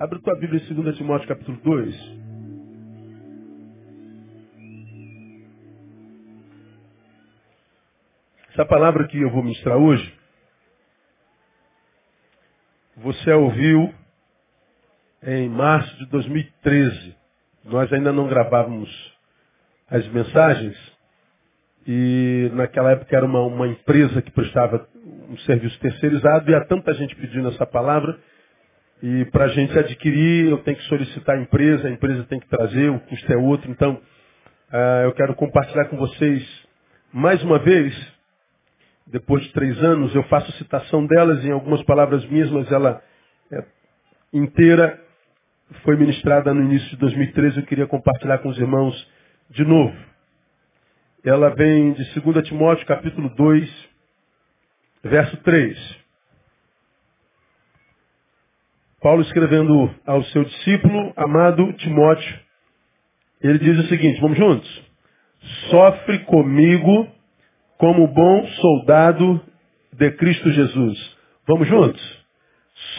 Abre tua Bíblia em 2 Timóteo capítulo 2. Essa palavra que eu vou ministrar hoje, você a ouviu em março de 2013. Nós ainda não gravávamos as mensagens e naquela época era uma, uma empresa que prestava um serviço terceirizado e há tanta gente pedindo essa palavra e para a gente adquirir eu tenho que solicitar a empresa, a empresa tem que trazer, o custo é outro. Então uh, eu quero compartilhar com vocês mais uma vez, depois de três anos, eu faço citação delas em algumas palavras minhas, mas ela é inteira foi ministrada no início de 2013, eu queria compartilhar com os irmãos de novo. Ela vem de 2 Timóteo, capítulo 2, verso 3. Paulo escrevendo ao seu discípulo, amado Timóteo, ele diz o seguinte, vamos juntos? Sofre comigo como bom soldado de Cristo Jesus. Vamos juntos?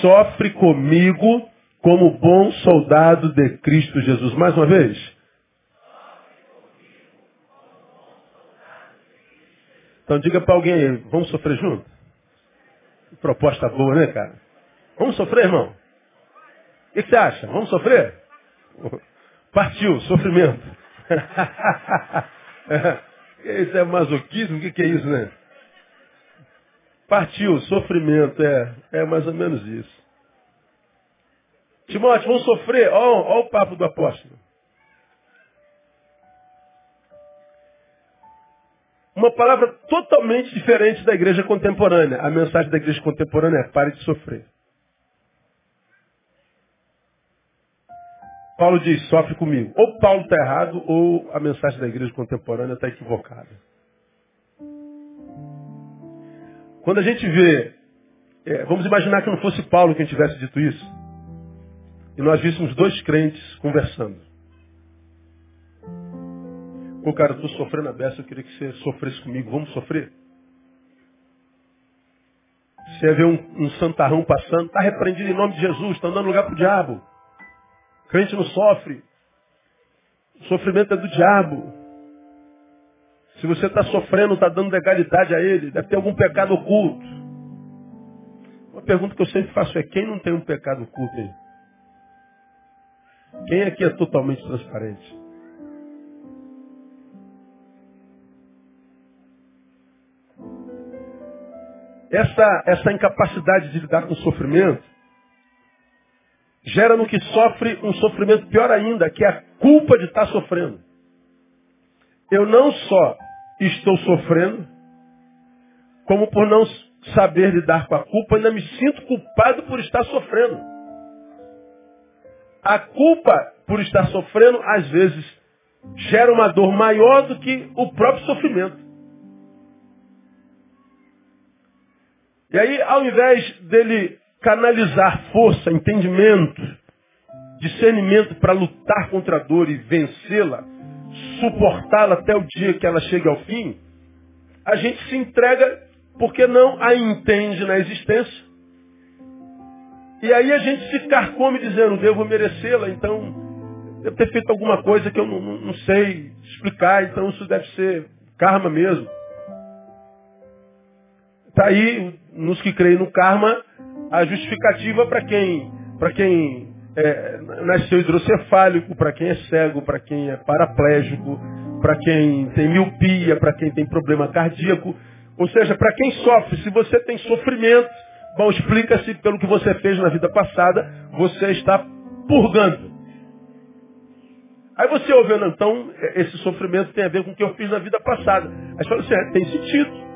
Sofre comigo como bom soldado de Cristo Jesus. Mais uma vez. Então diga para alguém aí, vamos sofrer junto? Proposta boa, né, cara? Vamos sofrer, irmão? O que você acha? Vamos sofrer? Partiu, sofrimento. isso é masoquismo? O que é isso, né? Partiu, sofrimento, é, é mais ou menos isso. Timóteo, vão sofrer. Olha o papo do apóstolo. Uma palavra totalmente diferente da igreja contemporânea. A mensagem da igreja contemporânea é pare de sofrer. Paulo diz, sofre comigo. Ou Paulo está errado, ou a mensagem da igreja contemporânea está equivocada. Quando a gente vê, é, vamos imaginar que não fosse Paulo quem tivesse dito isso e nós víssemos dois crentes conversando. Pô, cara, eu estou sofrendo a beça, eu queria que você sofresse comigo. Vamos sofrer? Você vê um, um santarrão passando, está repreendido em nome de Jesus, está dando lugar para o diabo. Crente não sofre. O sofrimento é do diabo. Se você está sofrendo, está dando legalidade a ele, deve ter algum pecado oculto. Uma pergunta que eu sempre faço é, quem não tem um pecado oculto aí? Quem aqui é totalmente transparente? Essa, essa incapacidade de lidar com o sofrimento gera no que sofre um sofrimento pior ainda, que é a culpa de estar sofrendo. Eu não só estou sofrendo, como por não saber lidar com a culpa, ainda me sinto culpado por estar sofrendo. A culpa por estar sofrendo, às vezes, gera uma dor maior do que o próprio sofrimento. E aí, ao invés dele canalizar força, entendimento, discernimento para lutar contra a dor e vencê-la, suportá-la até o dia que ela chegue ao fim, a gente se entrega porque não a entende na existência e aí a gente se carcome dizendo, devo merecê-la, então devo ter feito alguma coisa que eu não, não, não sei explicar, então isso deve ser karma mesmo. Está aí, nos que creem no karma, a justificativa para quem, para quem é, nasceu hidrocefálico, para quem é cego, para quem é paraplégico, para quem tem miopia, para quem tem problema cardíaco. Ou seja, para quem sofre, se você tem sofrimento, Bom, explica-se pelo que você fez na vida passada, você está purgando. Aí você ouve, então, esse sofrimento tem a ver com o que eu fiz na vida passada. Aí você fala assim, é, tem sentido.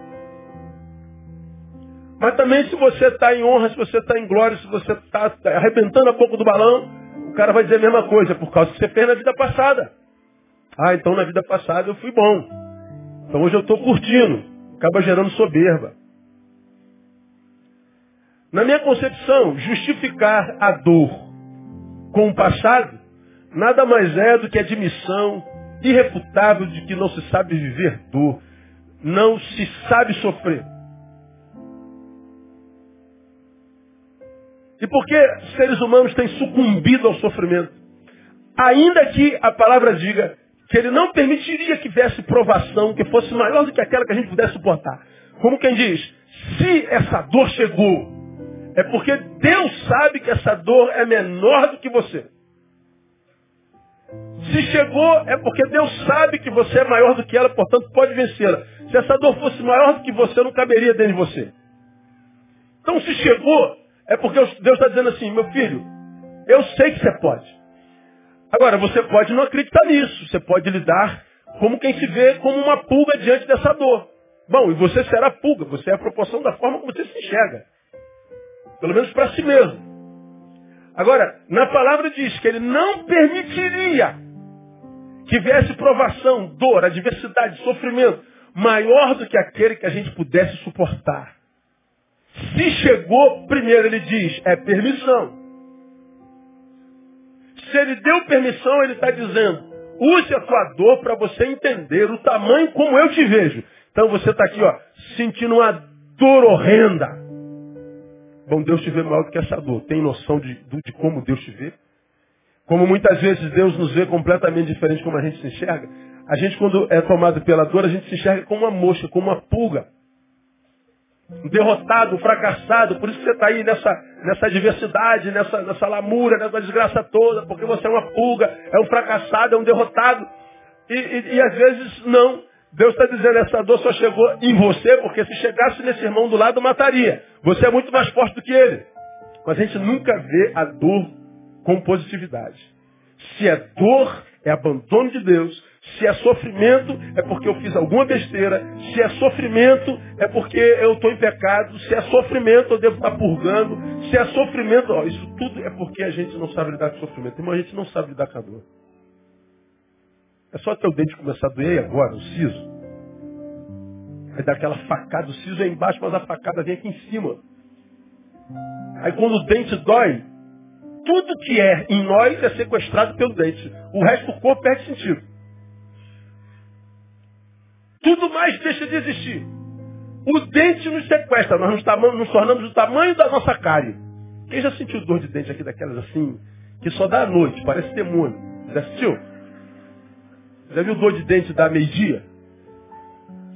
Mas também se você está em honra, se você está em glória, se você está arrebentando a boca do balão, o cara vai dizer a mesma coisa, por causa que você fez na vida passada. Ah, então na vida passada eu fui bom. Então hoje eu estou curtindo. Acaba gerando soberba. Na minha concepção, justificar a dor com o passado nada mais é do que admissão irrefutável de que não se sabe viver dor, não se sabe sofrer. E por que seres humanos têm sucumbido ao sofrimento? Ainda que a palavra diga que ele não permitiria que viesse provação que fosse maior do que aquela que a gente pudesse suportar. Como quem diz, se essa dor chegou, é porque Deus sabe que essa dor é menor do que você. Se chegou, é porque Deus sabe que você é maior do que ela, portanto pode vencê-la. Se essa dor fosse maior do que você, não caberia dentro de você. Então se chegou, é porque Deus está dizendo assim, meu filho, eu sei que você pode. Agora, você pode não acreditar nisso. Você pode lidar como quem se vê como uma pulga diante dessa dor. Bom, e você será pulga, você é a proporção da forma como você se enxerga. Pelo menos para si mesmo. Agora, na palavra diz que ele não permitiria que viesse provação, dor, adversidade, sofrimento, maior do que aquele que a gente pudesse suportar. Se chegou, primeiro ele diz, é permissão. Se ele deu permissão, ele está dizendo, use a tua dor para você entender o tamanho como eu te vejo. Então você está aqui, ó, sentindo uma dor horrenda. Bom, Deus te vê maior do que essa dor. Tem noção de, de como Deus te vê? Como muitas vezes Deus nos vê completamente diferente como a gente se enxerga. A gente, quando é tomado pela dor, a gente se enxerga como uma mosca, como uma pulga. Derrotado, fracassado. Por isso que você está aí nessa, nessa adversidade, nessa, nessa nessa desgraça toda. Porque você é uma pulga, é um fracassado, é um derrotado. E, e, e às vezes não. Deus está dizendo, essa dor só chegou em você, porque se chegasse nesse irmão do lado, mataria. Você é muito mais forte do que ele. Mas a gente nunca vê a dor com positividade. Se é dor, é abandono de Deus. Se é sofrimento, é porque eu fiz alguma besteira. Se é sofrimento, é porque eu estou em pecado. Se é sofrimento, eu devo estar purgando. Se é sofrimento, ó, isso tudo é porque a gente não sabe lidar com sofrimento. Irmão, a gente não sabe lidar com a dor. É só ter o dente começar a doer agora, o siso. Aí dá aquela facada, o siso é embaixo, mas a facada vem aqui em cima. Aí quando o dente dói, tudo que é em nós é sequestrado pelo dente. O resto do corpo perde sentido. Tudo mais deixa de existir. O dente nos sequestra, nós nos, tornamos do tamanho da nossa cárie. Quem já sentiu dor de dente aqui daquelas assim, que só dá à noite, parece demônio? Já assistiu? Já viu dor de dente da meio-dia?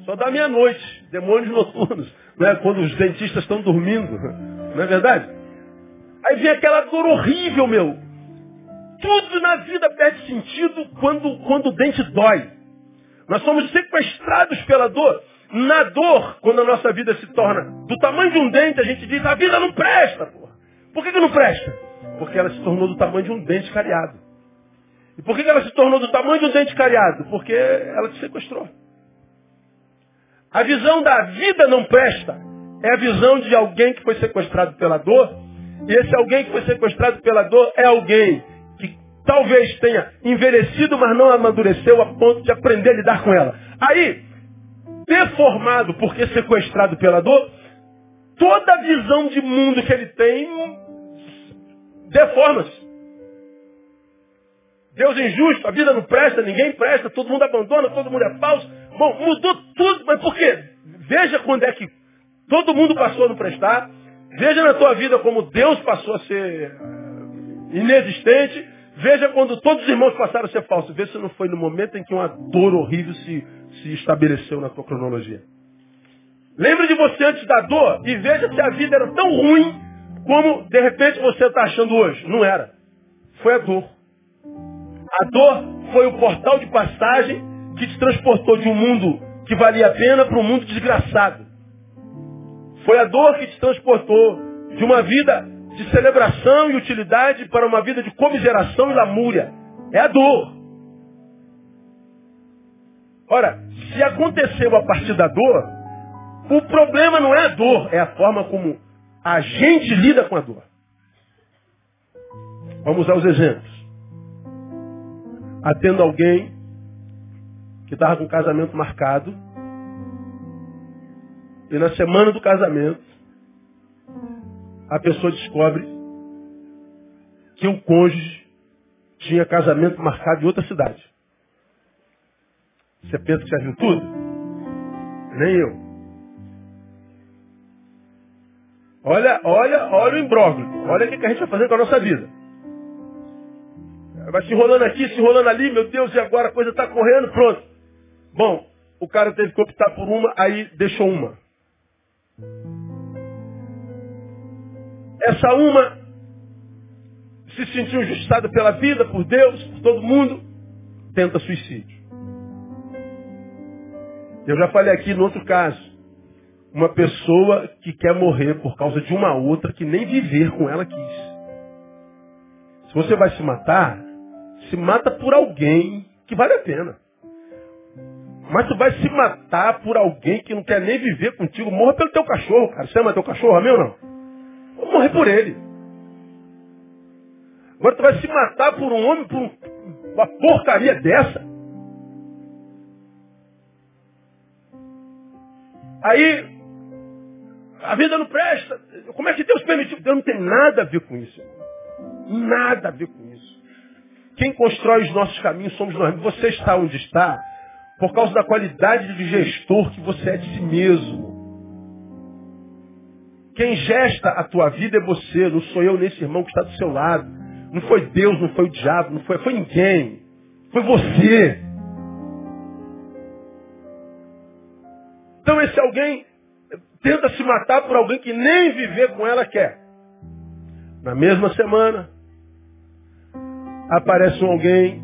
Só da meia-noite. Demônios noturnos. Né? Quando os dentistas estão dormindo. Não é verdade? Aí vem aquela dor horrível, meu. Tudo na vida perde sentido quando, quando o dente dói. Nós somos sequestrados pela dor. Na dor, quando a nossa vida se torna do tamanho de um dente, a gente diz, a vida não presta, porra. Por que, que não presta? Porque ela se tornou do tamanho de um dente cariado. E por que ela se tornou do tamanho de um dente cariado? Porque ela te sequestrou. A visão da vida não presta. É a visão de alguém que foi sequestrado pela dor. E esse alguém que foi sequestrado pela dor é alguém que talvez tenha envelhecido, mas não amadureceu a ponto de aprender a lidar com ela. Aí, deformado porque sequestrado pela dor, toda a visão de mundo que ele tem deforma-se. Deus é injusto, a vida não presta, ninguém presta, todo mundo abandona, todo mundo é falso. Bom, mudou tudo, mas por quê? Veja quando é que todo mundo passou a não prestar. Veja na tua vida como Deus passou a ser uh, inexistente. Veja quando todos os irmãos passaram a ser falsos. Veja se não foi no momento em que uma dor horrível se, se estabeleceu na tua cronologia. Lembre de você antes da dor e veja se a vida era tão ruim como de repente você está achando hoje. Não era. Foi a dor. A dor foi o portal de passagem que te transportou de um mundo que valia a pena para um mundo desgraçado. Foi a dor que te transportou de uma vida de celebração e utilidade para uma vida de comiseração e lamúria. É a dor. Ora, se aconteceu a partir da dor, o problema não é a dor, é a forma como a gente lida com a dor. Vamos usar os exemplos atendo alguém que estava com casamento marcado. E na semana do casamento, a pessoa descobre que o cônjuge tinha casamento marcado em outra cidade. Você pensa que já viu tudo? Nem eu. Olha, olha, olha o imbróglio. Olha o que a gente vai fazer com a nossa vida. Vai se enrolando aqui, se enrolando ali, meu Deus, e agora a coisa está correndo, pronto. Bom, o cara teve que optar por uma, aí deixou uma. Essa uma se sentiu injustada pela vida, por Deus, por todo mundo, tenta suicídio. Eu já falei aqui no outro caso. Uma pessoa que quer morrer por causa de uma outra que nem viver com ela quis. Se você vai se matar, se mata por alguém que vale a pena. Mas tu vai se matar por alguém que não quer nem viver contigo. Morra pelo teu cachorro, cara. Você ama teu cachorro, amém ou não? Morrer por ele. Agora tu vai se matar por um homem, por uma porcaria dessa. Aí, a vida não presta. Como é que Deus permitiu? Deus não tem nada a ver com isso. Nada a ver com isso. Quem constrói os nossos caminhos somos nós. Você está onde está por causa da qualidade de gestor que você é de si mesmo. Quem gesta a tua vida é você, não sou eu nesse irmão que está do seu lado. Não foi Deus, não foi o diabo, não foi, foi ninguém. Foi você. Então esse alguém tenta se matar por alguém que nem viver com ela quer. Na mesma semana, aparece um alguém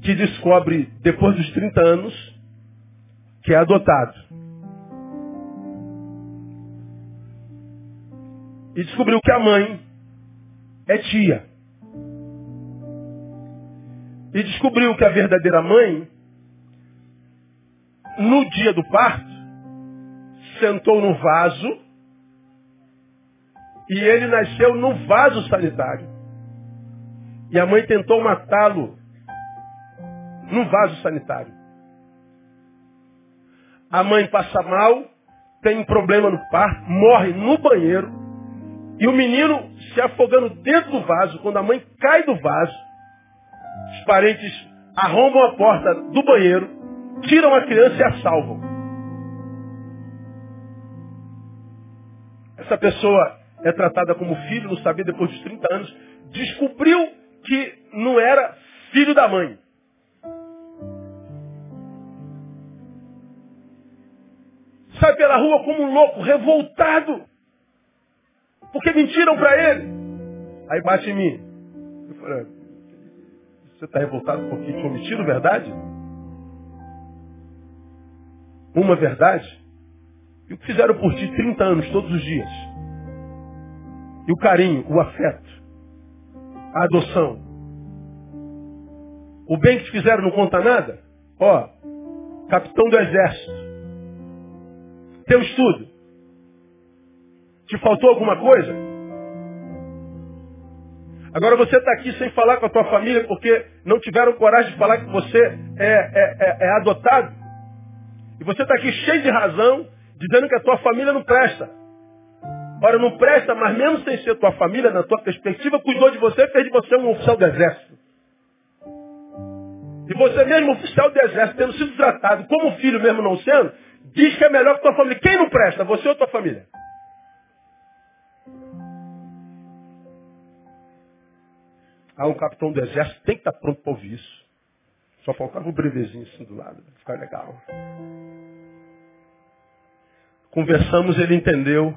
que descobre, depois dos 30 anos, que é adotado. E descobriu que a mãe é tia. E descobriu que a verdadeira mãe, no dia do parto, sentou no vaso e ele nasceu no vaso sanitário. E a mãe tentou matá-lo no vaso sanitário. A mãe passa mal, tem um problema no parto, morre no banheiro. E o menino se afogando dentro do vaso. Quando a mãe cai do vaso, os parentes arrombam a porta do banheiro, tiram a criança e a salvam. Essa pessoa é tratada como filho, não sabia depois dos 30 anos, descobriu que não era filho da mãe. Sai pela rua como um louco, revoltado. Porque mentiram para ele. Aí bate em mim. Eu falei, você está revoltado porque te omitiram verdade? Uma verdade? E o que fizeram por ti 30 anos, todos os dias? E o carinho, o afeto, a adoção. O bem que te fizeram não conta nada? Ó, capitão do exército. Teu estudo. Te faltou alguma coisa? Agora você está aqui sem falar com a tua família porque não tiveram coragem de falar que você é, é, é, é adotado. E você está aqui cheio de razão, dizendo que a tua família não presta. Ora, não presta, mas mesmo sem ser tua família, na tua perspectiva, cuidou de você, fez de você um oficial do exército. E você mesmo, oficial do exército, tendo sido tratado como filho mesmo não sendo, diz que é melhor que tua família. Quem não presta, você ou tua família? Ah, um capitão do exército tem que estar pronto para ouvir isso. Só faltava um brevezinho assim do lado, para ficar legal. Conversamos, ele entendeu.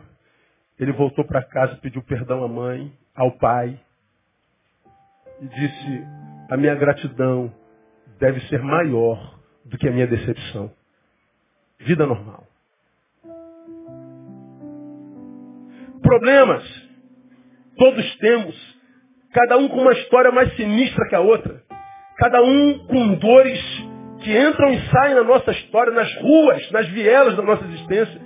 Ele voltou para casa, pediu perdão à mãe, ao pai. E disse, a minha gratidão deve ser maior do que a minha decepção. Vida normal. Problemas, todos temos cada um com uma história mais sinistra que a outra, cada um com dores que entram e saem na nossa história, nas ruas, nas vielas da nossa existência,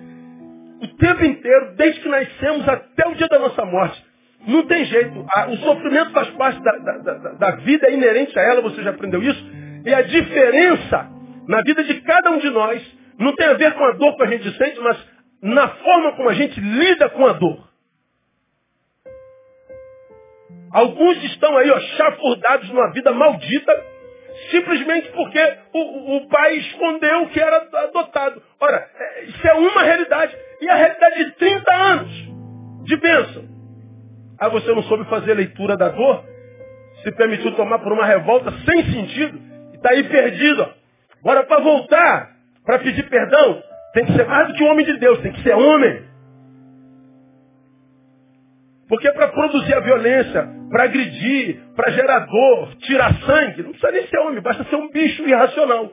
o tempo inteiro, desde que nascemos até o dia da nossa morte. Não tem jeito. O sofrimento faz parte da, da, da, da vida, é inerente a ela, você já aprendeu isso. E a diferença na vida de cada um de nós não tem a ver com a dor que a gente sente, mas na forma como a gente lida com a dor. Alguns estão aí, ó, chafurdados numa vida maldita, simplesmente porque o, o pai escondeu que era adotado. Ora, é, isso é uma realidade. E a realidade de 30 anos de bênção. Ah, você não soube fazer a leitura da dor? Se permitiu tomar por uma revolta sem sentido? E está aí perdido. Agora, para voltar, para pedir perdão, tem que ser mais do que um homem de Deus, tem que ser homem. Porque para produzir a violência, para agredir, para gerar dor, tirar sangue, não precisa nem ser homem, basta ser um bicho irracional.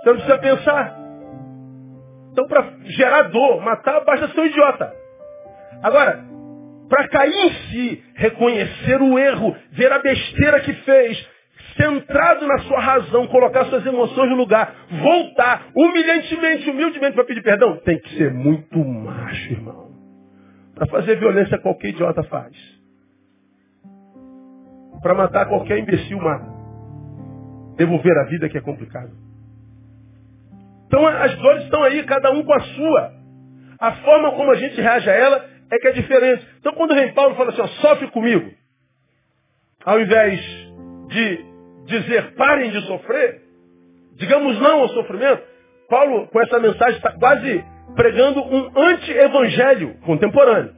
Você não precisa pensar. Então, para gerar dor, matar, basta ser um idiota. Agora, para cair em si, reconhecer o erro, ver a besteira que fez, centrado na sua razão, colocar suas emoções no lugar, voltar humilhantemente, humildemente para pedir perdão, tem que ser muito macho, irmão. Para fazer violência qualquer idiota faz. Para matar qualquer imbecil mata. Devolver a vida que é complicado. Então as dores estão aí, cada um com a sua. A forma como a gente reage a ela é que é diferente. Então quando rei Paulo fala assim, ó, sofre comigo, ao invés de dizer parem de sofrer, digamos não ao sofrimento, Paulo com essa mensagem está quase pregando um anti-evangelho contemporâneo.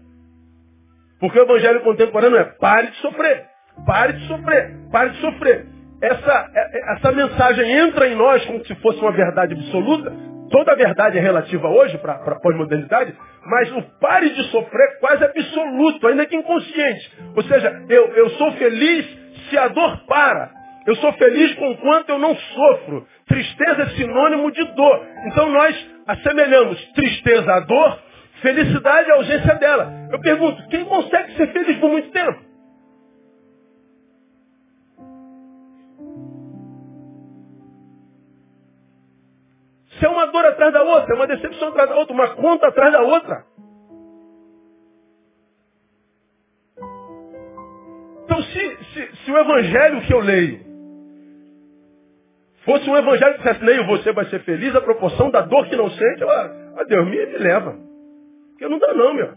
Porque o evangelho contemporâneo é pare de sofrer, pare de sofrer, pare de sofrer. Essa, é, é, essa mensagem entra em nós como se fosse uma verdade absoluta. Toda a verdade é relativa hoje para a pós-modernidade, mas o pare de sofrer é quase absoluto, ainda que inconsciente. Ou seja, eu, eu sou feliz se a dor para. Eu sou feliz com quanto eu não sofro. Tristeza é sinônimo de dor. Então nós assemelhamos tristeza à dor, felicidade à ausência dela. Eu pergunto, quem consegue ser feliz por muito tempo? Se é uma dor atrás da outra, é uma decepção atrás da outra, uma conta atrás da outra. Então, se, se, se o evangelho que eu leio fosse um evangelho que dissesse, nem você vai ser feliz, a proporção da dor que não sente, eu, ah, Deus me, me leva. Porque não dá não, meu.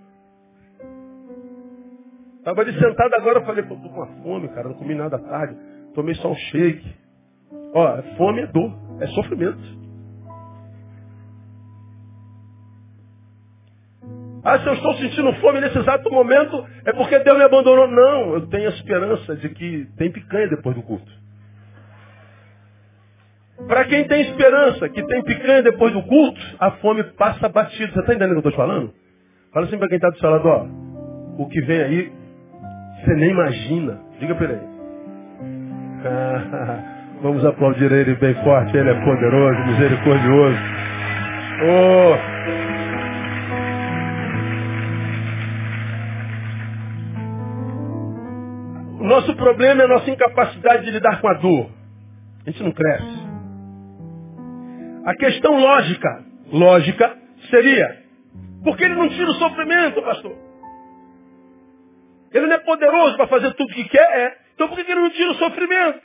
Estava ali sentado agora, falei, pô, tô com uma fome, cara, não comi nada à tarde, tomei só um shake. Ó, fome é dor, é sofrimento. Ah, se eu estou sentindo fome nesse exato momento, é porque Deus me abandonou. Não, eu tenho a esperança de que tem picanha depois do culto. Para quem tem esperança que tem picanha depois do culto, a fome passa batida. Você está entendendo o que eu estou falando? Fala assim para quem está do seu lado, ó. O que vem aí, você nem imagina. Diga para ele. vamos aplaudir ele bem forte. Ele é poderoso, misericordioso. Oh. O nosso problema é a nossa incapacidade de lidar com a dor. A gente não cresce. A questão lógica, lógica, seria, por que ele não tira o sofrimento, pastor? Ele não é poderoso para fazer tudo o que quer, é. Então por que ele não tira o sofrimento?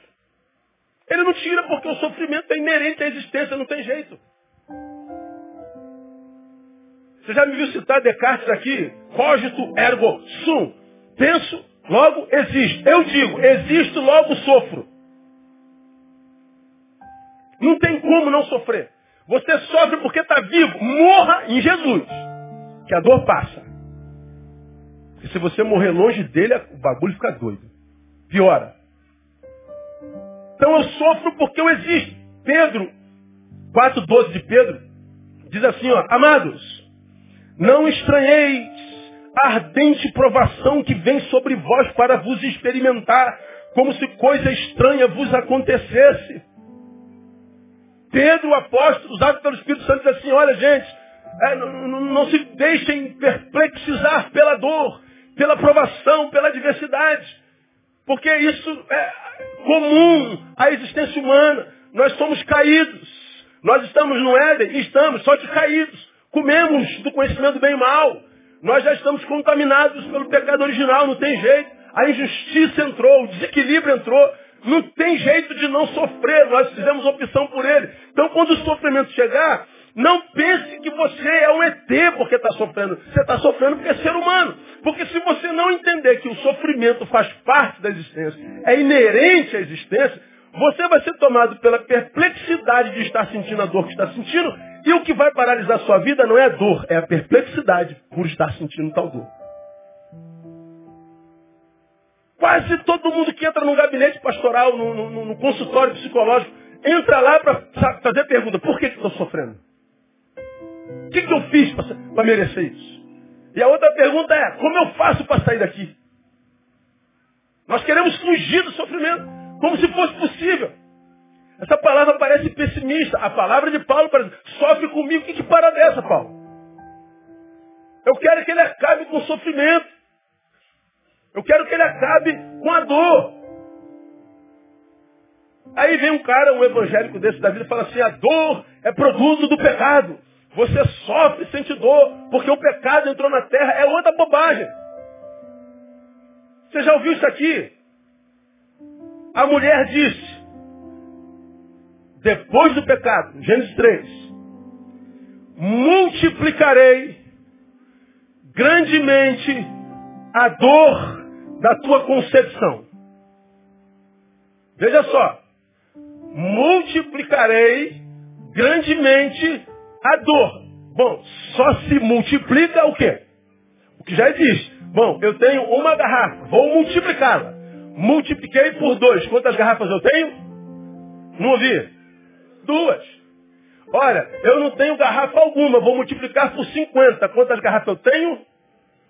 Ele não tira porque o sofrimento é inerente à existência, não tem jeito. Você já me viu citar Descartes aqui? Cogito ergo sum. Penso, logo existo. Eu digo, existo, logo sofro. Não tem como não sofrer. Você sofre porque está vivo. Morra em Jesus. Que a dor passa. E se você morrer longe dele, o bagulho fica doido. Piora. Então eu sofro porque eu existo. Pedro, 4,12 de Pedro, diz assim, ó, amados, não estranheis a ardente provação que vem sobre vós para vos experimentar, como se coisa estranha vos acontecesse. Pedro, o apóstolo, usado pelo Espírito Santo, diz assim, olha gente, é, não, se deixem perplexizar pela dor, pela provação, pela adversidade. Porque isso é comum à existência humana. Nós somos caídos. Nós estamos no Éden, estamos, só que caídos. Comemos do conhecimento bem e mal. Nós já estamos contaminados pelo pecado original, não tem jeito. A injustiça entrou, o desequilíbrio entrou. Não tem jeito de não sofrer, nós fizemos opção por ele. Então, quando o sofrimento chegar, não pense que você é um ET porque está sofrendo. Você está sofrendo porque é ser humano. Porque se você não entender que o sofrimento faz parte da existência, é inerente à existência, você vai ser tomado pela perplexidade de estar sentindo a dor que está sentindo, e o que vai paralisar sua vida não é a dor, é a perplexidade por estar sentindo tal dor. Quase todo mundo que entra no gabinete pastoral, no, no, no consultório psicológico, entra lá para fazer a pergunta, por que estou sofrendo? O que, que eu fiz para merecer isso? E a outra pergunta é, como eu faço para sair daqui? Nós queremos fugir do sofrimento, como se fosse possível. Essa palavra parece pessimista. A palavra de Paulo parece, sofre comigo. Que, que para dessa, Paulo? Eu quero que ele acabe com o sofrimento. Eu quero que ele acabe com a dor. Aí vem um cara, um evangélico desse da vida, e fala assim, a dor é produto do pecado. Você sofre, sente dor, porque o pecado entrou na terra. É outra bobagem. Você já ouviu isso aqui? A mulher disse, depois do pecado, Gênesis 3, multiplicarei grandemente a dor da tua concepção. Veja só, multiplicarei grandemente a dor. Bom, só se multiplica o quê? O que já existe. Bom, eu tenho uma garrafa, vou multiplicá-la. Multipliquei por dois. Quantas garrafas eu tenho? Não ouvi. Duas. Olha, eu não tenho garrafa alguma, vou multiplicar por 50. Quantas garrafas eu tenho?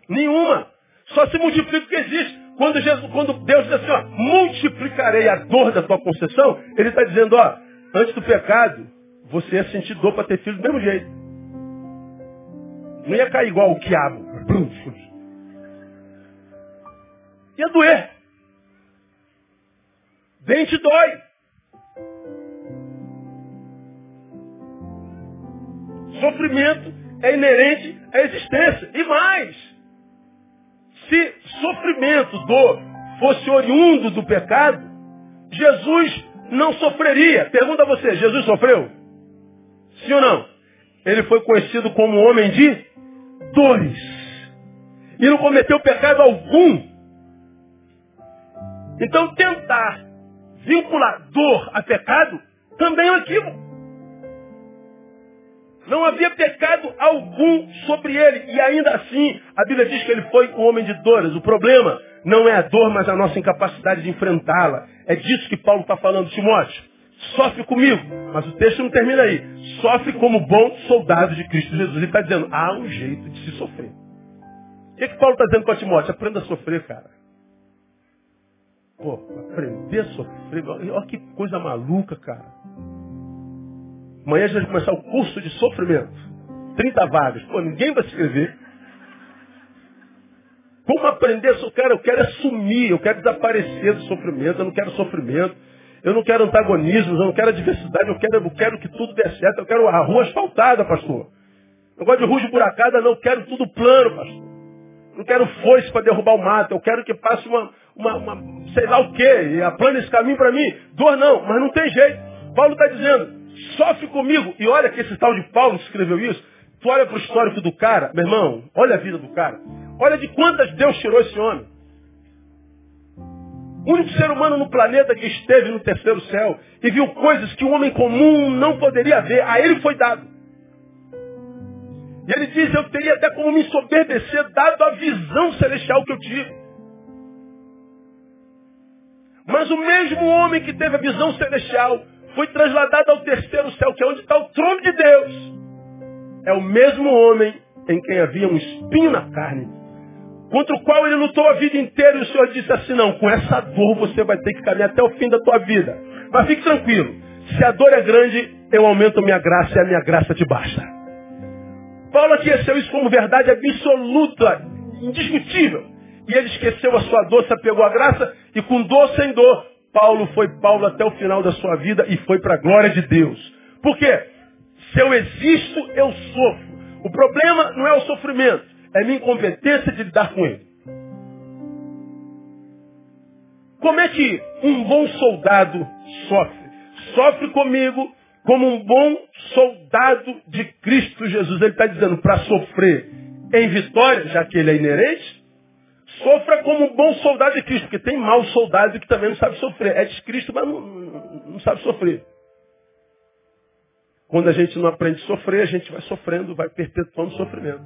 Nenhuma. Só se multiplica o que existe. Quando, Jesus, quando Deus diz assim, ó, multiplicarei a dor da tua concessão, Ele está dizendo, ó, antes do pecado, você ia sentir dor para ter filho do mesmo jeito. Não ia cair igual o quiabo. Ia doer. Dente dói. Sofrimento é inerente à existência. E mais, se sofrimento, dor, fosse oriundo do pecado, Jesus não sofreria. Pergunta a você, Jesus sofreu? Sim ou não? Ele foi conhecido como homem de dores. E não cometeu pecado algum. Então tentar vincular dor a pecado também é um equívoco. Não havia pecado algum sobre ele. E ainda assim, a Bíblia diz que ele foi um homem de dores. O problema não é a dor, mas a nossa incapacidade de enfrentá-la. É disso que Paulo está falando, Timóteo. Sofre comigo. Mas o texto não termina aí. Sofre como bom soldado de Cristo Jesus. Ele está dizendo, há um jeito de se sofrer. O que, que Paulo está dizendo para Timóteo? Aprenda a sofrer, cara. Pô, aprender a sofrer. Olha que coisa maluca, cara. Amanhã a gente vai começar o curso de sofrimento. 30 vagas. Pô, ninguém vai se inscrever. Como aprender isso? Cara, eu quero assumir, eu quero desaparecer do sofrimento, eu não quero sofrimento, eu não quero antagonismos, eu não quero adversidade, eu quero, eu quero que tudo dê certo, eu quero a rua asfaltada, pastor. Eu gosto de rua esburacada, não, eu quero tudo plano, pastor. Não quero foice para derrubar o mato, eu quero que passe uma, uma, uma sei lá o quê, e aplane esse caminho para mim. Dor não, mas não tem jeito. Paulo está dizendo, sofre comigo. E olha que esse tal de Paulo escreveu isso. Tu olha para o histórico do cara, meu irmão, olha a vida do cara. Olha de quantas Deus tirou esse homem. O único ser humano no planeta que esteve no terceiro céu e viu coisas que um homem comum não poderia ver. A ele foi dado. E ele diz, eu teria até como me soberbecer, dado a visão celestial que eu tive. Mas o mesmo homem que teve a visão celestial foi trasladado ao terceiro céu, que é onde está o trono de Deus. É o mesmo homem em quem havia um espinho na carne, contra o qual ele lutou a vida inteira, e o Senhor disse assim, não, com essa dor você vai ter que caminhar até o fim da tua vida. Mas fique tranquilo, se a dor é grande, eu aumento a minha graça e a minha graça te basta. Paulo aqueceu isso como verdade absoluta, indiscutível. E ele esqueceu a sua dor, se apegou à graça, e com dor sem dor, Paulo foi Paulo até o final da sua vida e foi para a glória de Deus. Por quê? Se eu existo, eu sofro. O problema não é o sofrimento, é minha incompetência de lidar com ele. Como é que um bom soldado sofre? Sofre comigo como um bom soldado de Cristo Jesus. Ele está dizendo para sofrer em vitória, já que ele é inerente, Sofra como um bom soldado de Cristo, porque tem mau soldado que também não sabe sofrer. É de Cristo, mas não, não sabe sofrer. Quando a gente não aprende a sofrer, a gente vai sofrendo, vai perpetuando sofrimento.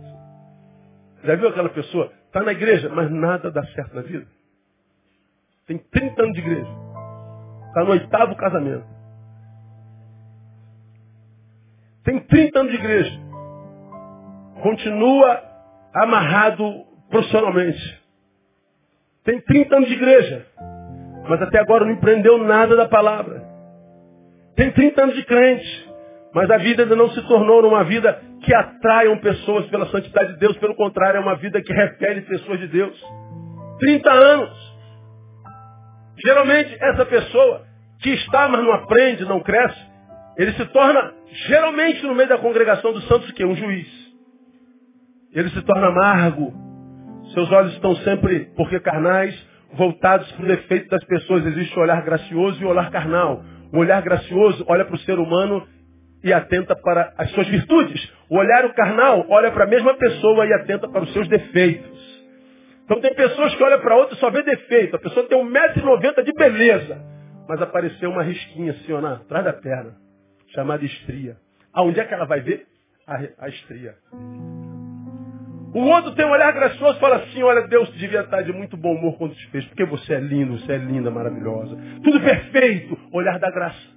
Já viu aquela pessoa? Está na igreja, mas nada dá certo na vida. Tem 30 anos de igreja. Está no oitavo casamento. Tem 30 anos de igreja. Continua amarrado profissionalmente. Tem 30 anos de igreja. Mas até agora não empreendeu nada da palavra. Tem 30 anos de crente. Mas a vida ainda não se tornou uma vida que atraiam pessoas pela santidade de Deus. Pelo contrário, é uma vida que repele pessoas de Deus. 30 anos. Geralmente, essa pessoa que está, mas não aprende, não cresce, ele se torna, geralmente, no meio da congregação dos santos, o quê? Um juiz. Ele se torna amargo. Seus olhos estão sempre, porque carnais, voltados para o defeito das pessoas. Existe o olhar gracioso e o olhar carnal. O olhar gracioso olha para o ser humano e atenta para as suas virtudes. O olhar o carnal olha para a mesma pessoa e atenta para os seus defeitos. Então tem pessoas que olham para outra e só vê defeito. A pessoa tem 1,90m de beleza. Mas apareceu uma risquinha assim, ó, atrás da perna, chamada estria. Aonde é que ela vai ver? A, a estria. O outro tem um olhar gracioso e fala assim, olha, Deus devia estar de muito bom humor quando te fez, porque você é lindo, você é linda, maravilhosa. Tudo perfeito, olhar da graça.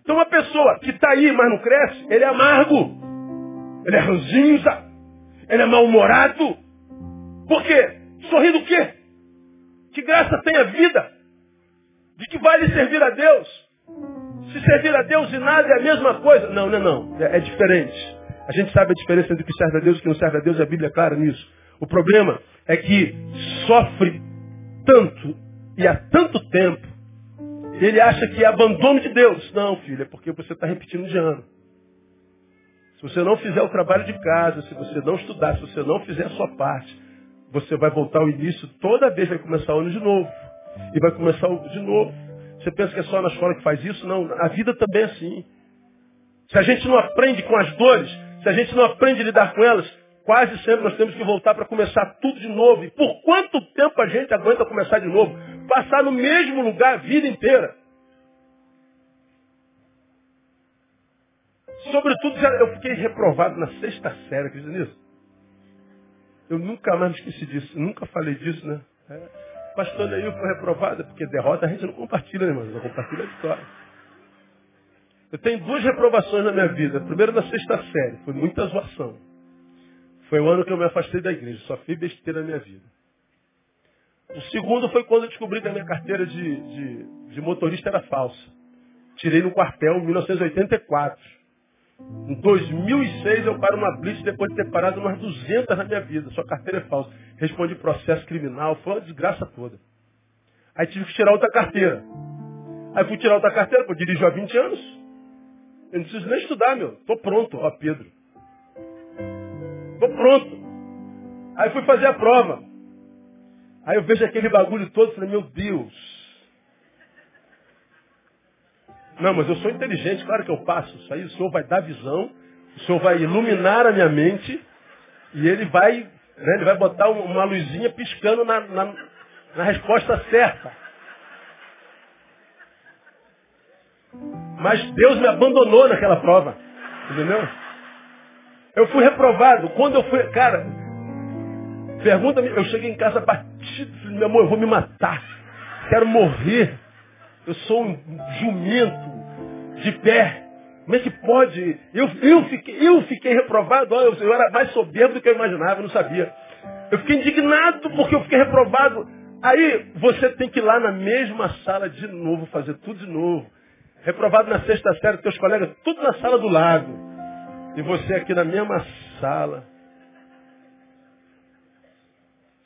Então uma pessoa que está aí, mas não cresce, ele é amargo. Ele é ranzinza. Ele é mal-humorado. Por quê? Sorrindo o quê? Que graça tem a vida? De que vale servir a Deus? Se servir a Deus e nada é a mesma coisa. Não, não, não. É, é diferente. A gente sabe a diferença entre o que serve a Deus e o que não serve a Deus. A Bíblia é clara nisso. O problema é que sofre tanto e há tanto tempo ele acha que é abandono de Deus. Não, filho, é porque você está repetindo de ano. Se você não fizer o trabalho de casa, se você não estudar, se você não fizer a sua parte, você vai voltar ao início, toda vez vai começar o ano de novo. E vai começar de novo. Você pensa que é só na escola que faz isso? Não, a vida também é assim. Se a gente não aprende com as dores, se a gente não aprende a lidar com elas, quase sempre nós temos que voltar para começar tudo de novo. E por quanto tempo a gente aguenta começar de novo? Passar no mesmo lugar a vida inteira. Sobretudo, eu fiquei reprovado na sexta série, acredita nisso? Eu nunca mais me esqueci disso, nunca falei disso, né? É. Pastor Neil foi reprovado, porque derrota a gente não compartilha, né, irmão? Não compartilha a vitória. Eu tenho duas reprovações na minha vida. A primeira na sexta série, foi muita zoação. Foi o ano que eu me afastei da igreja, só fiz besteira na minha vida. O segundo foi quando eu descobri que a minha carteira de, de, de motorista era falsa. Tirei no quartel em 1984. Em 2006 eu paro uma blitz depois de ter parado umas 200 na minha vida. Sua carteira é falsa. Respondi processo criminal, foi uma desgraça toda. Aí tive que tirar outra carteira. Aí fui tirar outra carteira, porque eu dirijo há 20 anos. Eu não preciso nem estudar, meu. Tô pronto, ó Pedro. Tô pronto. Aí fui fazer a prova. Aí eu vejo aquele bagulho todo e falei, meu Deus, Não, mas eu sou inteligente, claro que eu passo. Isso aí o Senhor vai dar visão, o Senhor vai iluminar a minha mente e ele vai, né, ele vai botar uma luzinha piscando na, na, na resposta certa. Mas Deus me abandonou naquela prova. Entendeu? Eu fui reprovado. Quando eu fui. Cara, pergunta-me, eu cheguei em casa batido, falei, meu amor, eu vou me matar. Quero morrer. Eu sou um jumento de pé. Como é que pode? Eu, eu, fiquei, eu fiquei reprovado. Olha, eu era mais soberbo do que eu imaginava, eu não sabia. Eu fiquei indignado porque eu fiquei reprovado. Aí você tem que ir lá na mesma sala de novo, fazer tudo de novo. Reprovado na sexta série, teus colegas, tudo na sala do lado. E você aqui na mesma sala.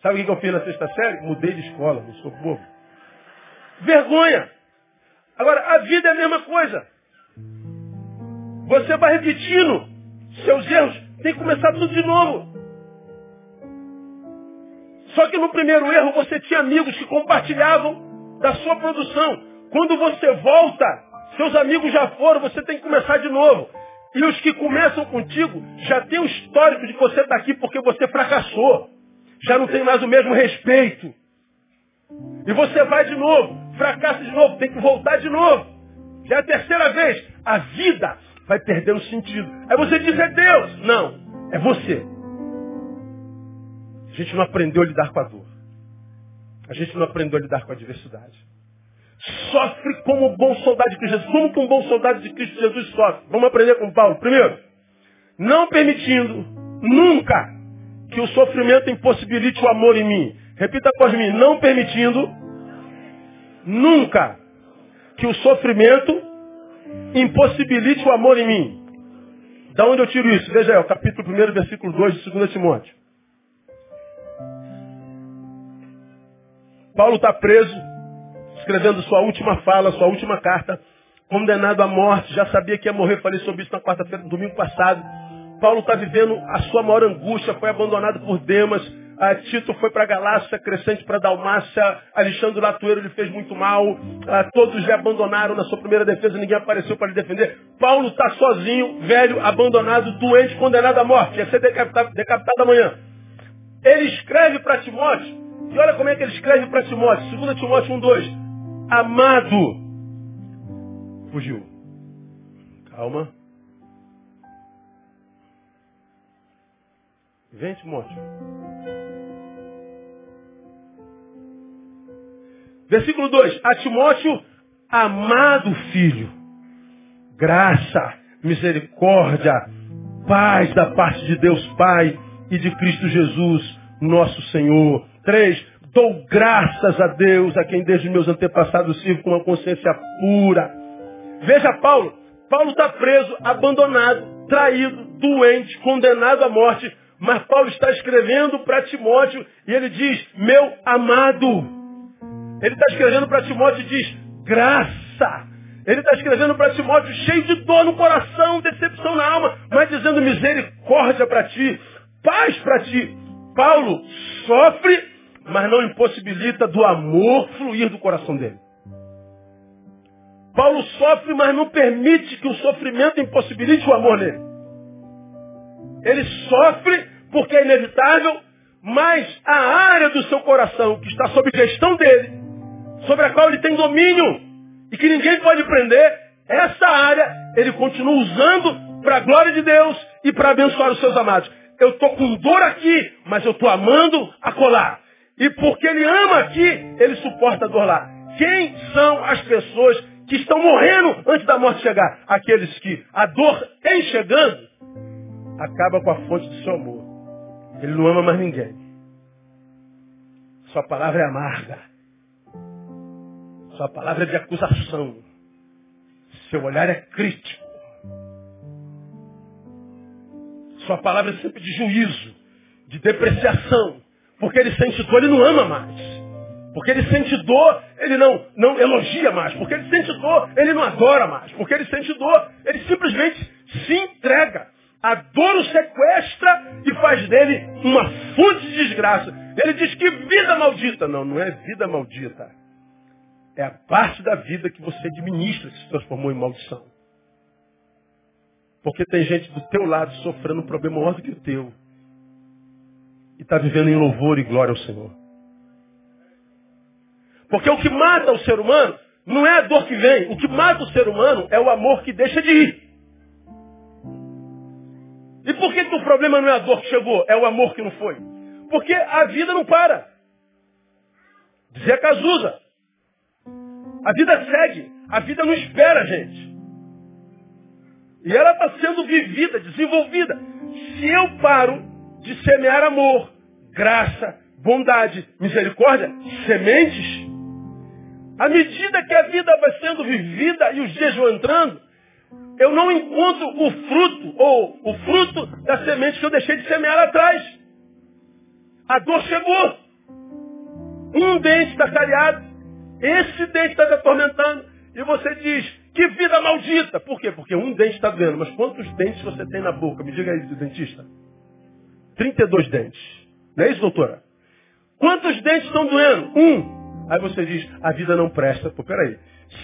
Sabe o que eu fiz na sexta série? Mudei de escola, não sou bobo. Vergonha! Agora, a vida é a mesma coisa. Você vai repetindo seus erros, tem que começar tudo de novo. Só que no primeiro erro você tinha amigos que compartilhavam da sua produção. Quando você volta, seus amigos já foram, você tem que começar de novo. E os que começam contigo já tem o histórico de que você está aqui porque você fracassou. Já não tem mais o mesmo respeito. E você vai de novo. fracassa de novo, tem que voltar de novo. Já é a terceira vez. A vida vai perder o sentido. Aí você diz, é Deus. Não, é você. A gente não aprendeu a lidar com a dor. A gente não aprendeu a lidar com a adversidade. Sofre como bom soldado de Cristo Jesus. Como que um bom soldado de Cristo Jesus sofre? Vamos aprender com Paulo. Primeiro, não permitindo nunca que o sofrimento impossibilite o amor em mim. Repita após mim. Não permitindo nunca que o sofrimento impossibilite o amor em mim. Da onde eu tiro isso? Veja aí, o capítulo 1, versículo 2 de 2 Timóteo. Paulo está preso, escrevendo sua última fala, sua última carta, condenado à morte, já sabia que ia morrer, falei sobre isso na quarta-feira, domingo passado. Paulo está vivendo a sua maior angústia, foi abandonado por Demas, a Tito foi para Galácia, Crescente para Dalmácia, Alexandre Latueiro lhe fez muito mal, a todos lhe abandonaram na sua primeira defesa, ninguém apareceu para lhe defender. Paulo está sozinho, velho, abandonado, doente, condenado à morte, ia ser decapitado, decapitado amanhã. Ele escreve para Timóteo, e olha como é que ele escreve para Timóteo, 2 Timóteo 1,2. Amado, fugiu. Calma. Vem, Timóteo. Versículo 2. A Timóteo, amado filho, graça, misericórdia, paz da parte de Deus Pai e de Cristo Jesus, nosso Senhor. 3. Dou graças a Deus, a quem desde meus antepassados sirvo com uma consciência pura. Veja Paulo. Paulo está preso, abandonado, traído, doente, condenado à morte. Mas Paulo está escrevendo para Timóteo e ele diz, meu amado. Ele está escrevendo para Timóteo e diz, graça. Ele está escrevendo para Timóteo cheio de dor no coração, decepção na alma, mas dizendo misericórdia para ti, paz para ti. Paulo sofre, mas não impossibilita do amor fluir do coração dele. Paulo sofre, mas não permite que o sofrimento impossibilite o amor nele. Ele sofre porque é inevitável, mas a área do seu coração que está sob gestão dele, sobre a qual ele tem domínio e que ninguém pode prender, essa área ele continua usando para a glória de Deus e para abençoar os seus amados. Eu estou com dor aqui, mas eu estou amando a colar. E porque ele ama aqui, ele suporta a dor lá. Quem são as pessoas que estão morrendo antes da morte chegar? Aqueles que a dor em chegando acaba com a fonte do seu amor. Ele não ama mais ninguém. Sua palavra é amarga. Sua palavra é de acusação. Seu olhar é crítico. Sua palavra é sempre de juízo, de depreciação. Porque ele sente dor, ele não ama mais. Porque ele sente dor, ele não, não elogia mais. Porque ele sente dor, ele não adora mais. Porque ele sente dor, ele simplesmente se entrega. A dor o sequestra e faz dele uma fonte de desgraça. Ele diz que vida maldita. Não, não é vida maldita. É a parte da vida que você administra que se transformou em maldição. Porque tem gente do teu lado sofrendo um problema maior do que o teu. Está vivendo em louvor e glória ao Senhor. Porque o que mata o ser humano não é a dor que vem. O que mata o ser humano é o amor que deixa de ir. E por que, que o problema não é a dor que chegou, é o amor que não foi? Porque a vida não para. Dizia Cazuza. A vida segue. A vida não espera, gente. E ela está sendo vivida, desenvolvida. Se eu paro de semear amor, graça, bondade, misericórdia, sementes, à medida que a vida vai sendo vivida e os dias vão entrando, eu não encontro o fruto, ou o fruto da semente que eu deixei de semear atrás. A dor chegou. Um dente está cariado, esse dente está te atormentando, e você diz, que vida maldita! Por quê? Porque um dente está doendo, mas quantos dentes você tem na boca? Me diga aí, dentista. 32 dentes. Não é isso, doutora? Quantos dentes estão doendo? Um. Aí você diz, a vida não presta. Pô, peraí.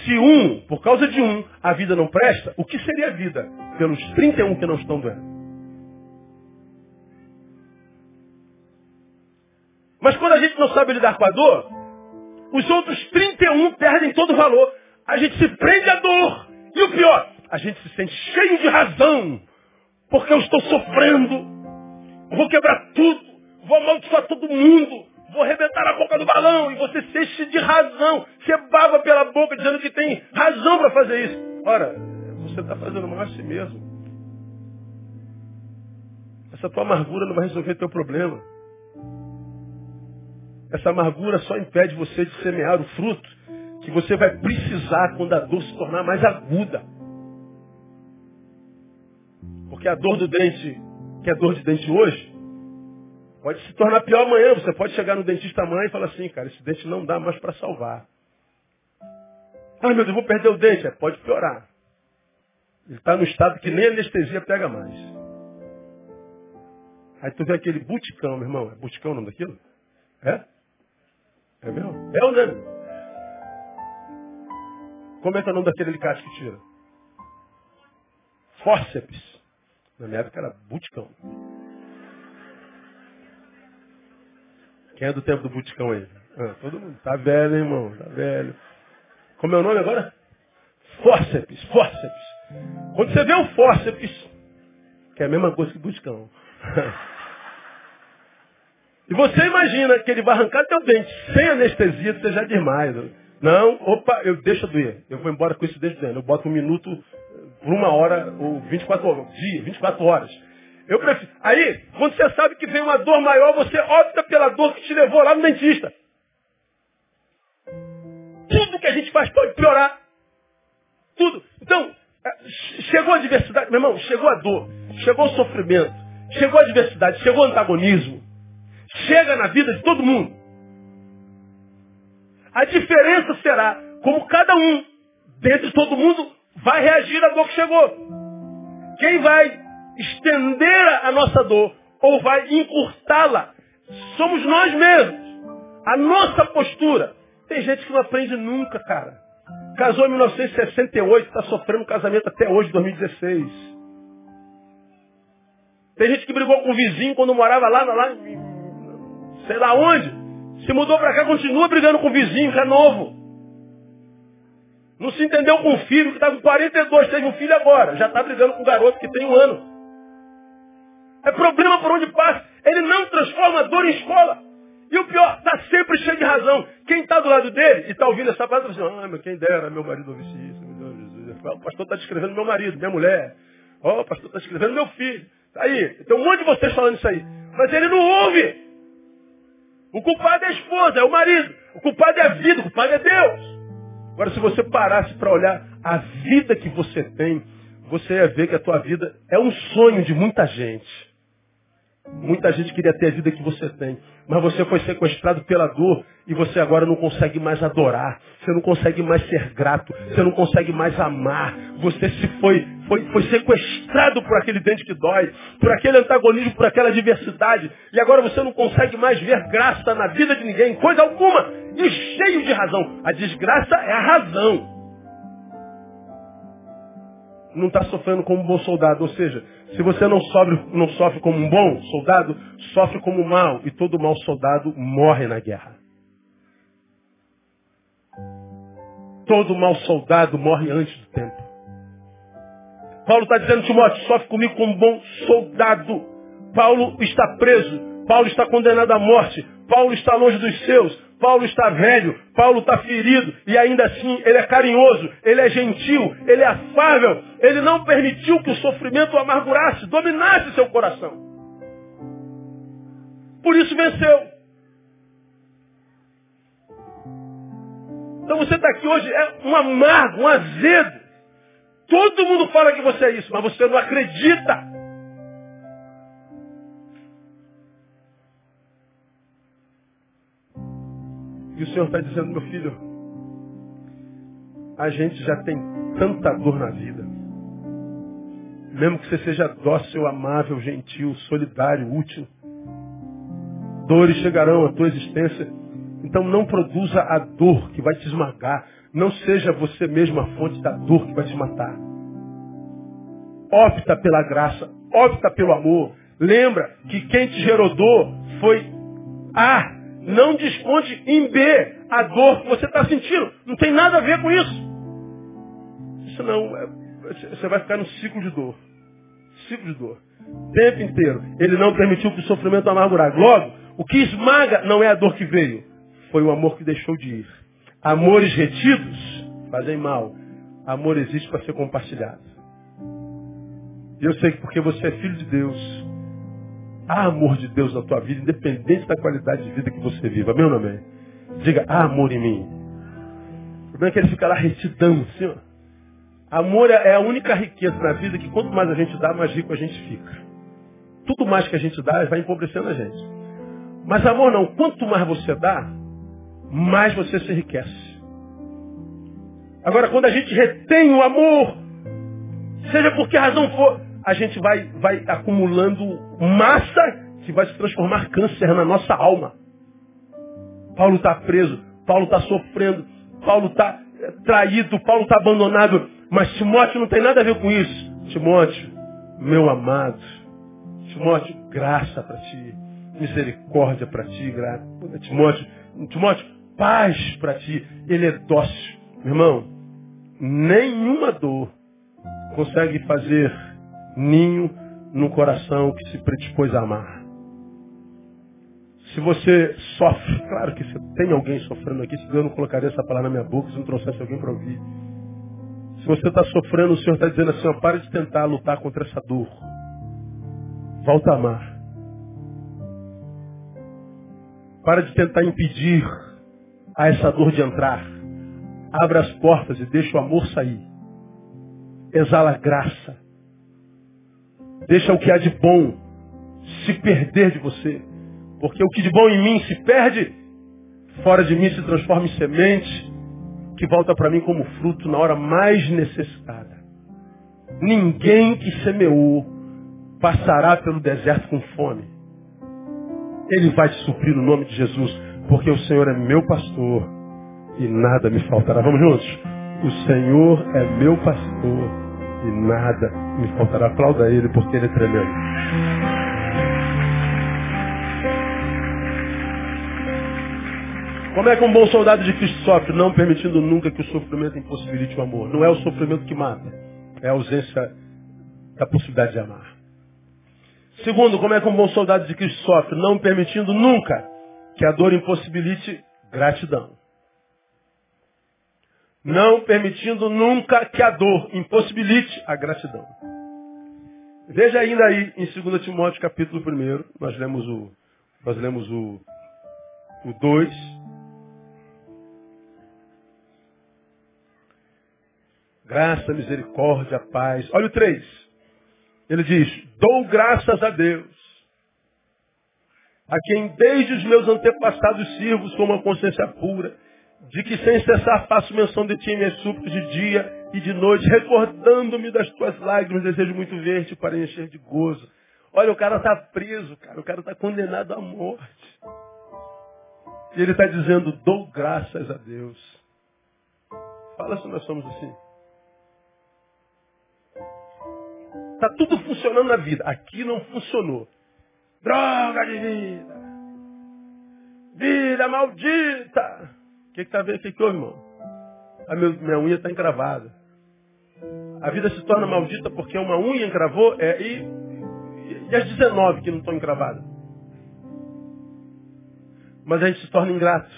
Se um, por causa de um, a vida não presta, o que seria a vida pelos 31 que não estão doendo? Mas quando a gente não sabe lidar com a dor, Os outros 31 perdem todo o valor. A gente se prende à dor. E o pior, a gente se sente cheio de razão. Porque eu estou sofrendo. Vou quebrar tudo. Vou amaldiçoar todo mundo. Vou arrebentar a boca do balão. E você se enche de razão. Você baba pela boca dizendo que tem razão para fazer isso. Ora, você está fazendo mal a si mesmo. Essa tua amargura não vai resolver teu problema. Essa amargura só impede você de semear o fruto que você vai precisar quando a dor se tornar mais aguda. Porque a dor do dente, que é dor de dente hoje, pode se tornar pior amanhã. Você pode chegar no dentista amanhã e falar assim, cara, esse dente não dá mais para salvar. Ah, meu Deus, eu vou perder o dente. É, pode piorar. Ele está no estado que nem anestesia pega mais. Aí tu vê aquele buticão, meu irmão. É buticão o nome daquilo? É? É mesmo? É ou não? Como é que é o nome daquele alicate que tira? Fórceps. Na minha época era buticão. Quem é do tempo do buticão aí? Ah, todo mundo. Tá velho, hein, irmão. Tá velho. Como é o nome agora? Fórceps. Fórceps. Quando você vê o fórceps, que é a mesma coisa que buticão. E você imagina que ele vai arrancar teu dente sem anestesia, você já diz mais. Não, opa, eu deixo doer. Eu vou embora com isso desde doendo. Eu boto um minuto por uma hora ou 24 horas. Dia, 24 horas. Eu prefiro. Aí, quando você sabe que vem uma dor maior, você opta pela dor que te levou lá no dentista. Tudo que a gente faz pode piorar. Tudo. Então, é, chegou a adversidade, meu irmão, chegou a dor, chegou o sofrimento, chegou a adversidade, chegou o antagonismo chega na vida de todo mundo. A diferença será como cada um, dentro de todo mundo, vai reagir à dor que chegou. Quem vai estender a nossa dor ou vai encurtá-la somos nós mesmos. A nossa postura. Tem gente que não aprende nunca, cara. Casou em 1968, está sofrendo casamento até hoje, 2016. Tem gente que brigou com o vizinho quando morava lá, lá sei lá onde. Se mudou para cá, continua brigando com o vizinho, que é novo. Não se entendeu com o filho, que está com 42, teve um filho agora. Já está brigando com o garoto que tem um ano. É problema por onde passa. Ele não transforma dor em escola. E o pior, está sempre cheio de razão. Quem está do lado dele e está ouvindo essa palavra, assim, ah, mas quem dera, meu marido ouvisse isso. Meu o pastor está descrevendo meu marido, minha mulher. oh, o pastor está descrevendo meu filho. Tá aí, tem um monte de vocês falando isso aí. Mas ele não ouve. O culpado é a esposa, é o marido. O culpado é a vida, o culpado é Deus. Agora, se você parasse para olhar a vida que você tem, você ia ver que a tua vida é um sonho de muita gente. Muita gente queria ter a vida que você tem. Mas você foi sequestrado pela dor e você agora não consegue mais adorar. Você não consegue mais ser grato. Você não consegue mais amar. Você se foi, foi, foi sequestrado por aquele dente que dói, por aquele antagonismo, por aquela diversidade. E agora você não consegue mais ver graça na vida de ninguém, coisa alguma. E cheio de razão. A desgraça é a razão não está sofrendo como um bom soldado. Ou seja, se você não sofre, não sofre como um bom soldado, sofre como um mau. E todo mau soldado morre na guerra. Todo mau soldado morre antes do tempo. Paulo está dizendo, Timóteo, sofre comigo como um bom soldado. Paulo está preso. Paulo está condenado à morte. Paulo está longe dos seus. Paulo está velho, Paulo está ferido, e ainda assim ele é carinhoso, ele é gentil, ele é afável, ele não permitiu que o sofrimento o amargurasse, dominasse seu coração. Por isso venceu. Então você está aqui hoje, é um amargo, um azedo. Todo mundo fala que você é isso, mas você não acredita. E o Senhor está dizendo, meu filho, a gente já tem tanta dor na vida. Mesmo que você seja dócil, amável, gentil, solidário, útil. Dores chegarão à tua existência. Então não produza a dor que vai te esmagar. Não seja você mesmo a fonte da dor que vai te matar. Opta pela graça. Opta pelo amor. Lembra que quem te gerou dor foi a Não desconte em B a dor que você está sentindo. Não tem nada a ver com isso. Isso não. É, você vai ficar no ciclo de dor. Ciclo de dor. O tempo inteiro. Ele não permitiu que o sofrimento amargurasse. Logo, o que esmaga não é a dor que veio. Foi o amor que deixou de ir. Amores retidos fazem mal. Amor existe para ser compartilhado. E eu sei que porque você é filho de Deus, há amor de Deus na tua vida, independente da qualidade de vida que você viva. Meu nome é. Diga, há amor em mim. O problema é que ele fica lá retidão, assim. Amor é a única riqueza na vida que quanto mais a gente dá, mais rico a gente fica. Tudo mais que a gente dá vai empobrecendo a gente. Mas amor não, quanto mais você dá, mais você se enriquece. Agora, quando a gente retém o amor, seja por que razão for, a gente vai, vai acumulando massa que vai se transformar câncer na nossa alma. Paulo está preso, Paulo está sofrendo, Paulo está eh, traído, Paulo está abandonado. Mas Timóteo não tem nada a ver com isso. Timóteo, meu amado, Timóteo, graça para ti, misericórdia para ti, graça. Timóteo, Timóteo, paz para ti. Ele é dócil. Meu irmão, nenhuma dor consegue fazer ninho no coração que se predispôs a amar. Se você sofre, claro que você tem alguém sofrendo aqui, se Deus não colocaria essa palavra na minha boca, se não trouxesse alguém para ouvir. Se você está sofrendo, o Senhor está dizendo assim, ó, pare de tentar lutar contra essa dor. Volta a amar. Para de tentar impedir a essa dor de entrar. Abra as portas e deixa o amor sair. Exala graça. Deixa o que há de bom se perder de você. Porque o que de bom em mim se perde, fora de mim se transforma em semente, que volta para mim como fruto na hora mais necessitada. Ninguém que semeou passará pelo deserto com fome. Ele vai te suprir no nome de Jesus, porque o Senhor é meu pastor e nada me faltará. Vamos juntos? O Senhor é meu pastor e nada me faltará. Aplauda ele, porque ele é tremendo. Como é que um bom soldado de Cristo sofre? Não permitindo nunca que o sofrimento impossibilite o amor. Não é o sofrimento que mata, é a ausência da possibilidade de amar. Segundo, como é que um bom soldado de Cristo sofre? Não permitindo nunca que a dor impossibilite gratidão. Não permitindo nunca que a dor impossibilite a gratidão. Veja ainda aí em 2 Timóteo capítulo 1, nós lemos o, nós lemos o, o 2, Graça, misericórdia, paz. Olha o 3. Ele diz, dou graças a Deus, a quem desde os meus antepassados sirvo com uma consciência pura, de que sem cessar faço menção de ti em minhas súplicas de dia e de noite, recordando-me das tuas lágrimas, desejo muito ver-te para encher de gozo. Olha, o cara está preso, cara, o cara está condenado à morte. E ele está dizendo, dou graças a Deus. Fala se nós somos assim. Está tudo funcionando na vida. Aqui não funcionou. Droga de vida. Vida maldita. O que está vendo? Que, que houve, irmão? A meu, minha unha está encravada. A vida se torna maldita porque uma unha encravou é, e, e as 19 que não estão encravadas. Mas a gente se torna ingrato.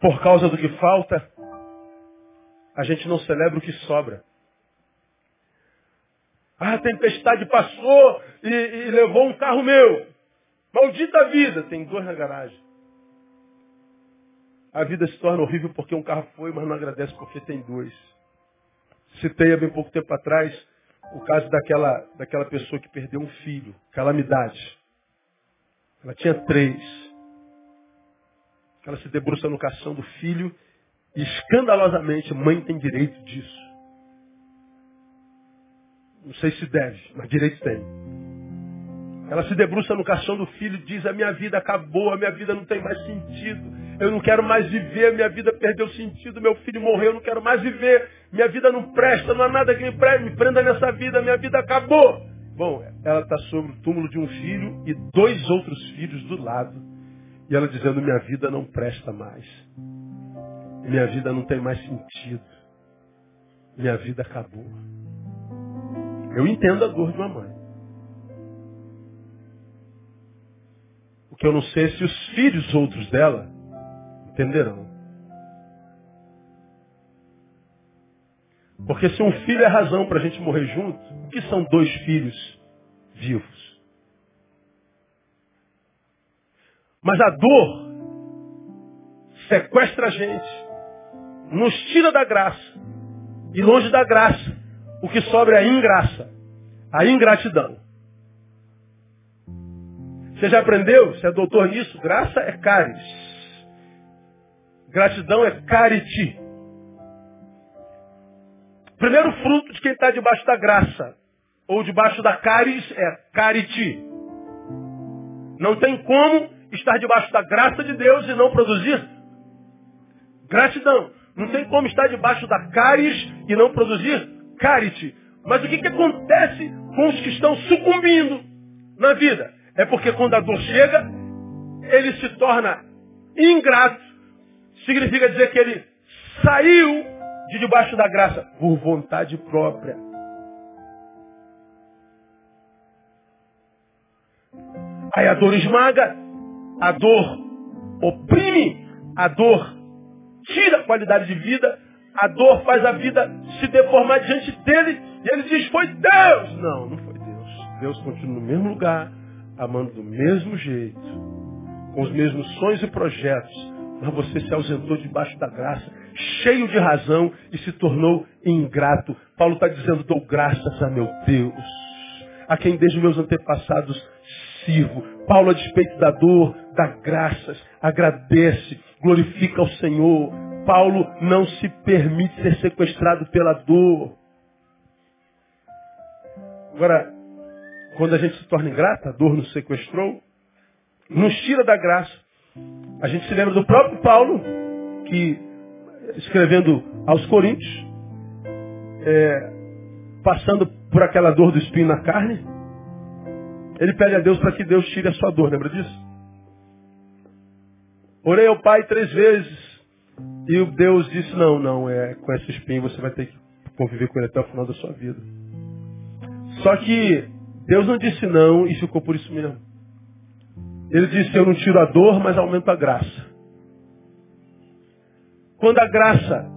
Por causa do que falta, a gente não celebra o que sobra. A tempestade passou e, e levou um carro meu. Maldita vida, tem dois na garagem. A vida se torna horrível porque um carro foi, mas não agradece porque tem dois. Citei há bem pouco tempo atrás o caso daquela, daquela pessoa que perdeu um filho, calamidade. Ela tinha três. Ela se debruça no caixão do filho e escandalosamente, mãe tem direito disso. Não sei se deve, mas direito tem. Ela se debruça no caixão do filho e diz, a minha vida acabou, a minha vida não tem mais sentido. Eu não quero mais viver, minha vida perdeu sentido, meu filho morreu, eu não quero mais viver, minha vida não presta, não há nada que me, me prenda nessa vida, minha vida acabou. Bom, ela está sobre o túmulo de um filho e dois outros filhos do lado. E ela dizendo, minha vida não presta mais. Minha vida não tem mais sentido. Minha vida acabou. Eu entendo a dor de uma mãe. O que eu não sei é se os filhos outros dela entenderão. Porque se um filho é razão para a gente morrer junto, o que são dois filhos vivos? Mas a dor sequestra a gente, nos tira da graça. E longe da graça, o que sobra é a ingraça, a ingratidão. Você já aprendeu? Você é doutor nisso? Graça é caris. Gratidão é cariti. Primeiro fruto de quem está debaixo da graça ou debaixo da caris é cariti. Não tem como estar debaixo da graça de Deus e não produzir gratidão. Não tem como estar debaixo da caris e não produzir cariti. Mas o que, que acontece com os que estão sucumbindo na vida? É porque quando a dor chega, ele se torna ingrato. Significa dizer que ele saiu de debaixo da graça por vontade própria. Aí a dor esmaga, a dor oprime, a dor tira a qualidade de vida, a dor faz a vida se deformar diante dele, e ele diz, foi Deus! Não, não foi Deus. Deus continua no mesmo lugar, amando do mesmo jeito, com os mesmos sonhos e projetos, mas você se ausentou debaixo da graça, cheio de razão e se tornou ingrato. Paulo está dizendo, dou graças a meu Deus, a quem desde meus antepassados sirvo. Paulo, a despeito da dor, dá graças, agradece, glorifica ao Senhor. Paulo não se permite ser sequestrado pela dor. Agora, quando a gente se torna ingrata, a dor nos sequestrou, nos tira da graça. A gente se lembra do próprio Paulo, que escrevendo aos Coríntios, é, passando por aquela dor do espinho na carne, ele pede a Deus para que Deus tire a sua dor, lembra disso? Orei ao Pai três vezes, e Deus disse, não, não, é com esse espinho você vai ter que conviver com ele até o final da sua vida. Só que Deus não disse não e ficou por isso mesmo. Ele disse, eu não tiro a dor, mas aumento a graça. Quando a graça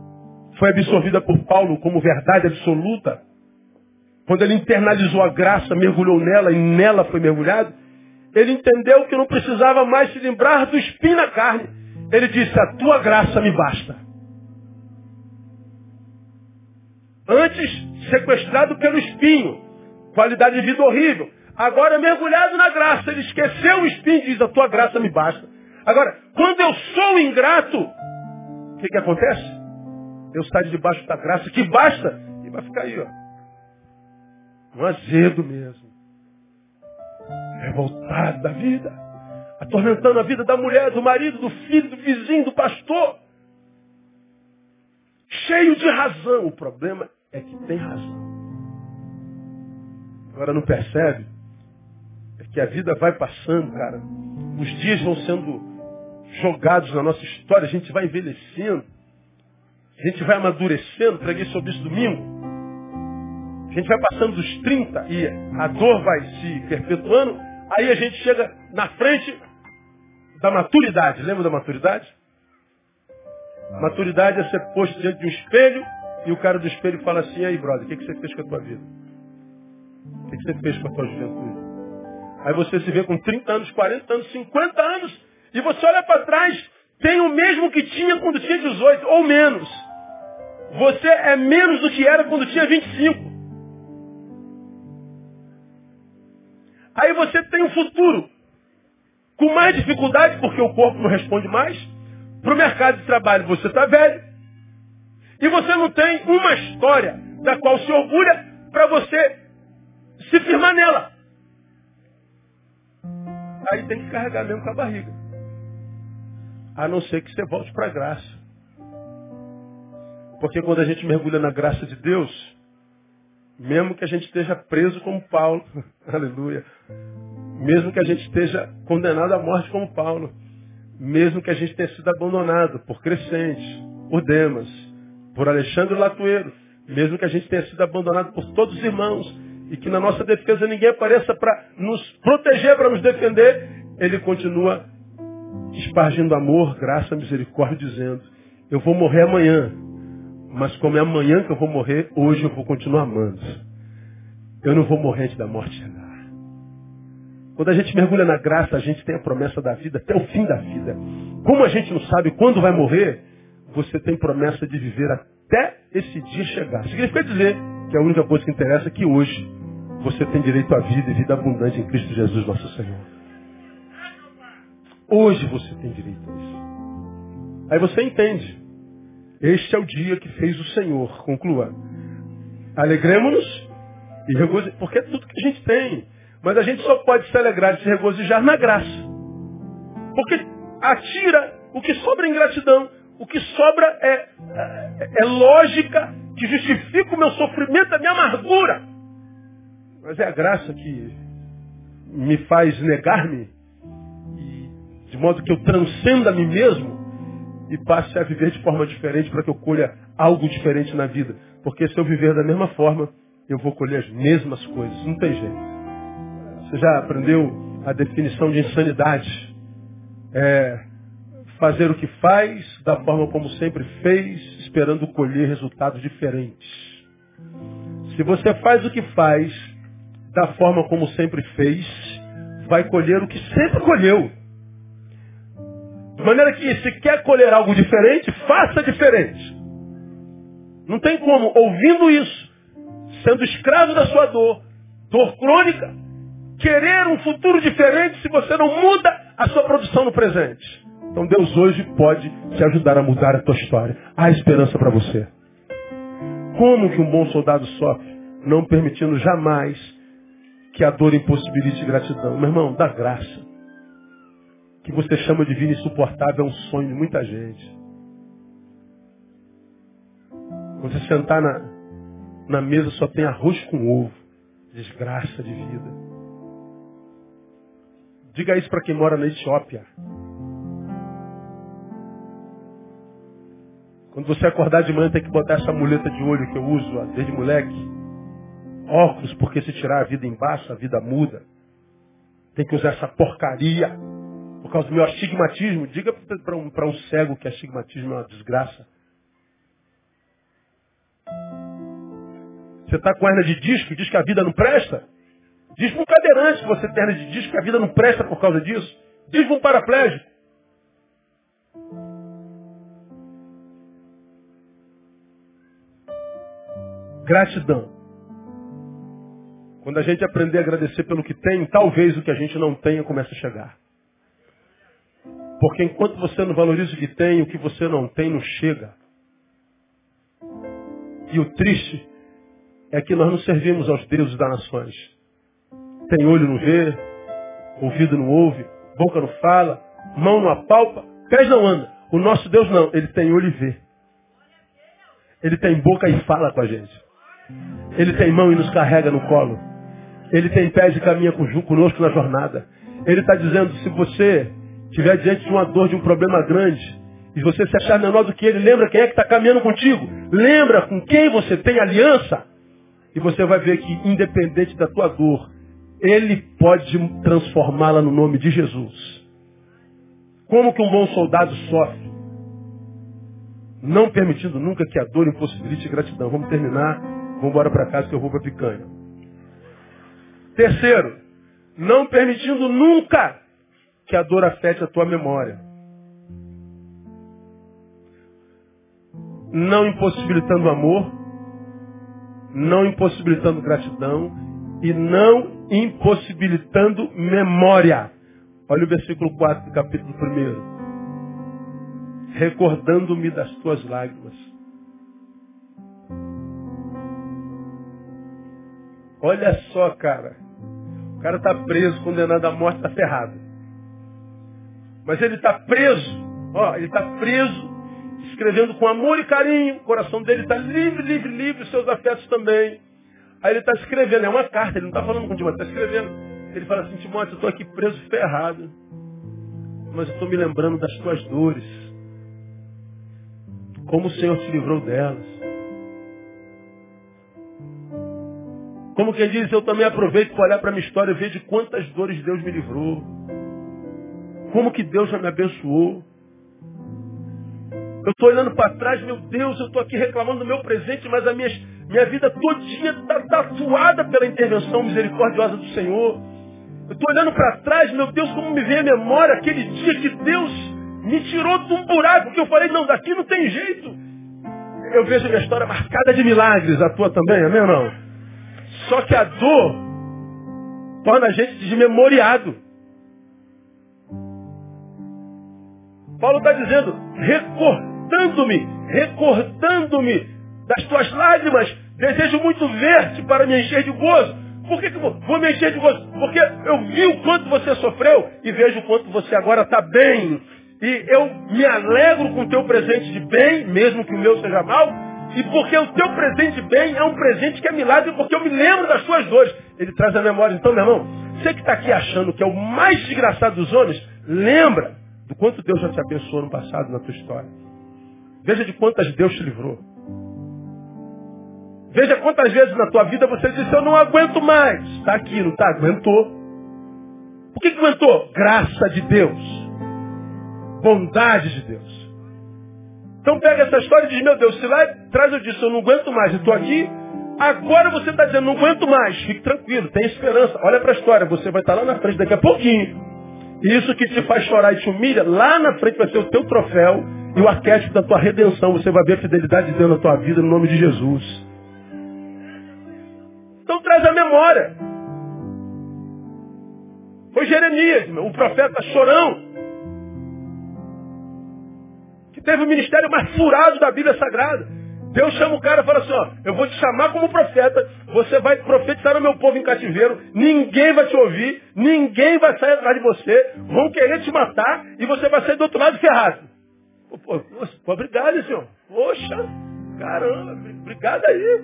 foi absorvida por Paulo como verdade absoluta, quando ele internalizou a graça, mergulhou nela e nela foi mergulhado, ele entendeu que não precisava mais se lembrar do espinho na carne. Ele disse, a tua graça me basta. Antes, sequestrado pelo espinho, Qualidade de vida horrível. Agora mergulhado na graça. Ele esqueceu o espinho e diz, a tua graça me basta. Agora, quando eu sou ingrato, o que, que acontece? Eu saio debaixo da graça que basta e vai ficar aí, ó. Um azedo mesmo. Revoltado da vida. Atormentando a vida da mulher, do marido, do filho, do vizinho, do pastor. Cheio de razão. O problema é que tem razão. Agora não percebe? É que a vida vai passando, cara. Os dias vão sendo jogados na nossa história, a gente vai envelhecendo. A gente vai amadurecendo, preguei sobre isso domingo. A gente vai passando dos 30 e a dor vai se perpetuando. Aí a gente chega na frente da maturidade. Lembra da maturidade? Maturidade é ser posto diante de um espelho e o cara do espelho fala assim, aí brother, o que, que você fez com a tua vida? O que você fez com a tua juventude? Aí você se vê com 30 anos, 40 anos, 50 anos, e você olha para trás, tem o mesmo que tinha quando tinha 18, ou menos. Você é menos do que era quando tinha 25. Aí você tem um futuro com mais dificuldade, porque o corpo não responde mais. Para o mercado de trabalho você está velho. E você não tem uma história da qual se orgulha para você se firmar nela. Aí tem que carregar mesmo com a barriga. a não ser que você volte para a graça. Porque quando a gente mergulha na graça de Deus, mesmo que a gente esteja preso como Paulo, aleluia, mesmo que a gente esteja condenado à morte como Paulo, mesmo que a gente tenha sido abandonado por Crescente, por Demas, por Alexandre Latueiro, mesmo que a gente tenha sido abandonado por todos os irmãos, e que na nossa defesa ninguém apareça para nos proteger, para nos defender, ele continua espargindo amor, graça, misericórdia, dizendo, eu vou morrer amanhã, mas como é amanhã que eu vou morrer, hoje eu vou continuar amando. Eu não vou morrer antes da morte chegar. Quando a gente mergulha na graça, a gente tem a promessa da vida até o fim da vida. Como a gente não sabe quando vai morrer, você tem promessa de viver até esse dia chegar. Significa dizer que a única coisa que interessa é que hoje você tem direito à vida e vida abundante em Cristo Jesus, nosso Senhor. Hoje você tem direito a isso. Aí você entende. Este é o dia que fez o Senhor. Conclua. Alegremos-nos e regozijemos, porque é tudo que a gente tem. Mas a gente só pode se alegrar e se regozijar na graça. Porque atira o que sobra em gratidão. O que sobra é, é, é lógica que justifica o meu sofrimento, a minha amargura. Mas é a graça que me faz negar-me, de modo que eu transcenda a mim mesmo e passe a viver de forma diferente para que eu colha algo diferente na vida. Porque se eu viver da mesma forma, eu vou colher as mesmas coisas. Não tem jeito. Você já aprendeu a definição de insanidade? É fazer o que faz, da forma como sempre fez, esperando colher resultados diferentes. Se você faz o que faz, da forma como sempre fez, vai colher o que sempre colheu. De maneira que se quer colher algo diferente, faça diferente. Não tem como, ouvindo isso, sendo escravo da sua dor, dor crônica, querer um futuro diferente se você não muda a sua produção no presente. Então Deus hoje pode te ajudar a mudar a tua história. Há esperança para você. Como que um bom soldado sofre? Não permitindo jamais que a dor impossibilite gratidão. Meu irmão, dá graça que você chama de vida insuportável é um sonho de muita gente. Quando você sentar na, na mesa só tem arroz com ovo. Desgraça de vida. Diga isso para quem mora na Etiópia. Quando você acordar de manhã tem que botar essa muleta de olho que eu uso desde moleque. Óculos, porque se tirar a vida embaixo, a vida muda. Tem que usar essa porcaria por causa do meu astigmatismo, diga para um, um cego que astigmatismo é uma desgraça. Você está com hernia de disco, diz que a vida não presta? Diz para um cadeirante que você tem hernia de disco que a vida não presta por causa disso. Diz para um paraplégico. Gratidão. Quando a gente aprender a agradecer pelo que tem, talvez o que a gente não tenha comece a chegar. Porque enquanto você não valoriza o que tem, o que você não tem não chega. E o triste é que nós não servimos aos deuses das nações. Tem olho não vê, ouvido não ouve, boca não fala, mão não apalpa, pés não anda. O nosso Deus não, ele tem olho e vê. Ele tem boca e fala com a gente. Ele tem mão e nos carrega no colo. Ele tem pés e caminha conosco na jornada. Ele está dizendo, se você estiver diante de uma dor, de um problema grande, e você se achar menor do que ele, lembra quem é que está caminhando contigo. Lembra com quem você tem aliança. E você vai ver que, independente da tua dor, ele pode transformá-la no nome de Jesus. Como que um bom soldado sofre? Não permitindo nunca que a dor impossibilite gratidão. Vamos terminar. Vamos embora para casa que eu vou para picanha. Terceiro, não permitindo nunca que a dor afete a tua memória. Não impossibilitando amor, não impossibilitando gratidão e não impossibilitando memória. Olha o versículo 4 do capítulo 1. Recordando-me das tuas lágrimas. Olha só, cara. O cara está preso, condenado à morte, está ferrado. Mas ele está preso Ó, ele está preso, escrevendo com amor e carinho. O coração dele está livre, livre, livre, seus afetos também. Aí ele está escrevendo, é uma carta, ele não está falando com Timóteo, está escrevendo. Ele fala assim, Timóteo, eu estou aqui preso ferrado. Mas eu estou me lembrando das tuas dores. Como o Senhor te livrou delas. Como quem diz, eu também aproveito para olhar para a minha história e ver de quantas dores Deus me livrou. Como que Deus já me abençoou. Eu estou olhando para trás, meu Deus, eu estou aqui reclamando do meu presente, mas a minha, minha vida todinha está tatuada pela intervenção misericordiosa do Senhor. Eu estou olhando para trás, meu Deus, como me vem a memória aquele dia que Deus me tirou de um buraco que eu falei, não, daqui não tem jeito. Eu vejo minha história marcada de milagres, a tua também, amém ou não? Só que a dor torna a gente desmemoriado. Paulo está dizendo, recordando-me, recordando-me das tuas lágrimas, desejo muito ver-te para me encher de gozo. Por que, que vou, vou me encher de gozo? Porque eu vi o quanto você sofreu e vejo o quanto você agora está bem. E eu me alegro com o teu presente de bem, mesmo que o meu seja mal, e porque o teu presente de bem é um presente que é milagre, porque eu me lembro das suas dores. Ele traz a memória. Então, meu irmão, você que está aqui achando que é o mais desgraçado dos homens, lembra do quanto Deus já te abençoou no passado, na tua história. Veja de quantas Deus te livrou. Veja quantas vezes na tua vida você disse, eu não aguento mais. Está aqui, não está? Aguentou. Por que, que aguentou? Graça de Deus. Bondade de Deus. Então pega essa história e diz, meu Deus, se lá traz eu disse, eu não aguento mais, estou aqui, agora você está dizendo, não aguento mais, fique tranquilo, tem esperança. Olha para a história, você vai estar lá na frente daqui a pouquinho. Isso que te faz chorar e te humilha, lá na frente vai ser o teu troféu e o arquétipo da tua redenção. Você vai ver a fidelidade de Deus na tua vida, no nome de Jesus. Então traz a memória. Foi Jeremias, o profeta chorão, que teve o ministério mais furado da Bíblia Sagrada. Deus chama o cara e fala assim, ó, eu vou te chamar como profeta, você vai profetizar no meu povo em cativeiro, ninguém vai te ouvir, ninguém vai sair atrás de você, vão querer te matar e você vai sair do outro lado ferrado. Obrigado, senhor. Poxa, caramba, obrigado aí.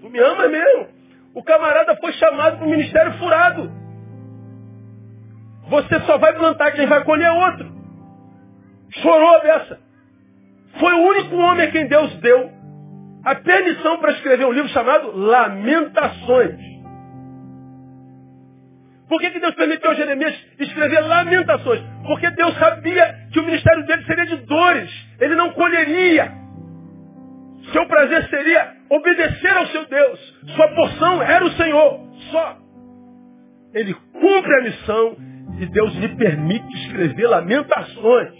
Tu me ama mesmo. O camarada foi chamado para o ministério furado. Você só vai plantar, quem vai colher é outro. Chorou a beça. Foi o único homem a quem Deus deu a permissão para escrever um livro chamado Lamentações. Por que, que Deus permitiu a Jeremias escrever Lamentações? Porque Deus sabia que o ministério dele seria de dores. Ele não colheria. Seu prazer seria obedecer ao seu Deus. Sua porção era o Senhor. Só. Ele cumpre a missão e Deus lhe permite escrever lamentações.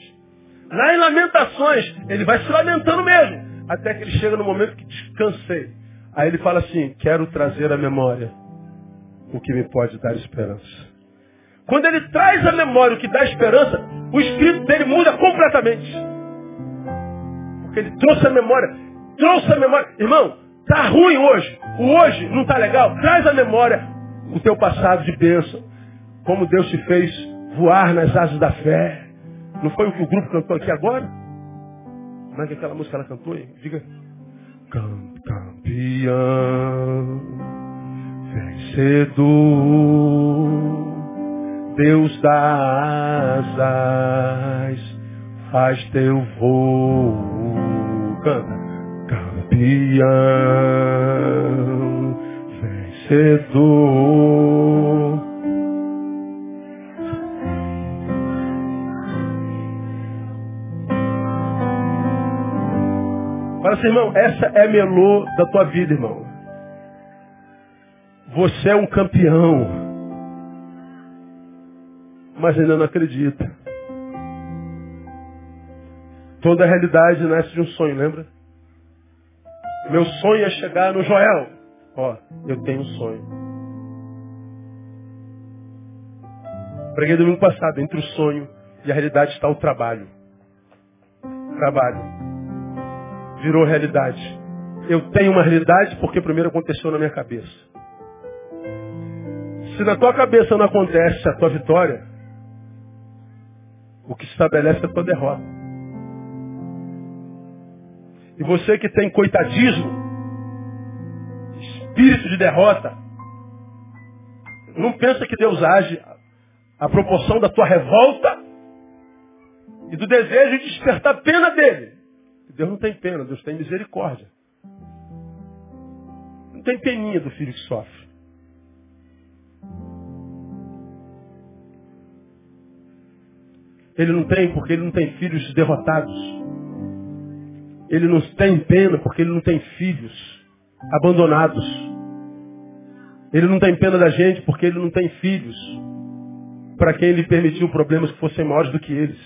Lá em Lamentações, ele vai se lamentando mesmo até que ele chega no momento que descansei. Aí ele fala assim, quero trazer à memória o que me pode dar esperança. Quando ele traz à memória o que dá esperança, o espírito dele muda completamente. Porque ele trouxe a memória, trouxe a memória. Irmão, tá ruim hoje. O hoje não tá legal. Traz à memória o teu passado de bênção. Como Deus te fez voar nas asas da fé. Não foi o que o grupo cantou aqui agora? Que aquela música ela cantou? Diga. Campeão, vencedor, Deus das asas, faz teu voo. Canta. Campeão, vencedor, Fala assim, irmão, essa é melô da tua vida, irmão. Você é um campeão. Mas ainda não acredita. Toda a realidade nasce de um sonho, lembra? Meu sonho é chegar no Joel. Ó, eu tenho um sonho. Preguei domingo passado, entre o sonho e a realidade está o trabalho. Trabalho virou realidade. Eu tenho uma realidade porque primeiro aconteceu na minha cabeça. Se na tua cabeça não acontece a tua vitória, o que estabelece é a tua derrota. E você que tem coitadismo, espírito de derrota, não pensa que Deus age a proporção da tua revolta e do desejo de despertar pena dele. Deus não tem pena, Deus tem misericórdia. Não tem peninha do filho que sofre. Ele não tem porque ele não tem filhos derrotados. Ele não tem pena porque ele não tem filhos abandonados. Ele não tem pena da gente porque ele não tem filhos para quem ele permitiu problemas que fossem maiores do que eles.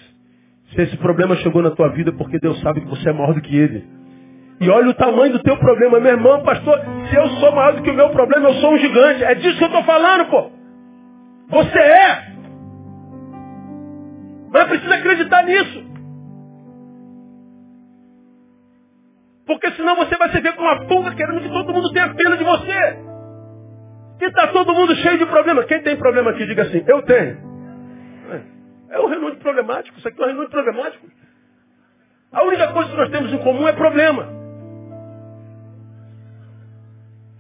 Se esse problema chegou na tua vida porque Deus sabe que você é maior do que ele. E olha o tamanho do teu problema, meu irmão, pastor. Se eu sou maior do que o meu problema, eu sou um gigante. É disso que eu estou falando, pô. Você é. Mas precisa acreditar nisso. Porque senão você vai se ver com uma pulga querendo que todo mundo tenha pena de você. E está todo mundo cheio de problema. Quem tem problema aqui, diga assim, eu tenho. É, é um renúncio problemático. Isso aqui é um renúncio problemático. A única coisa que nós temos em comum é problema.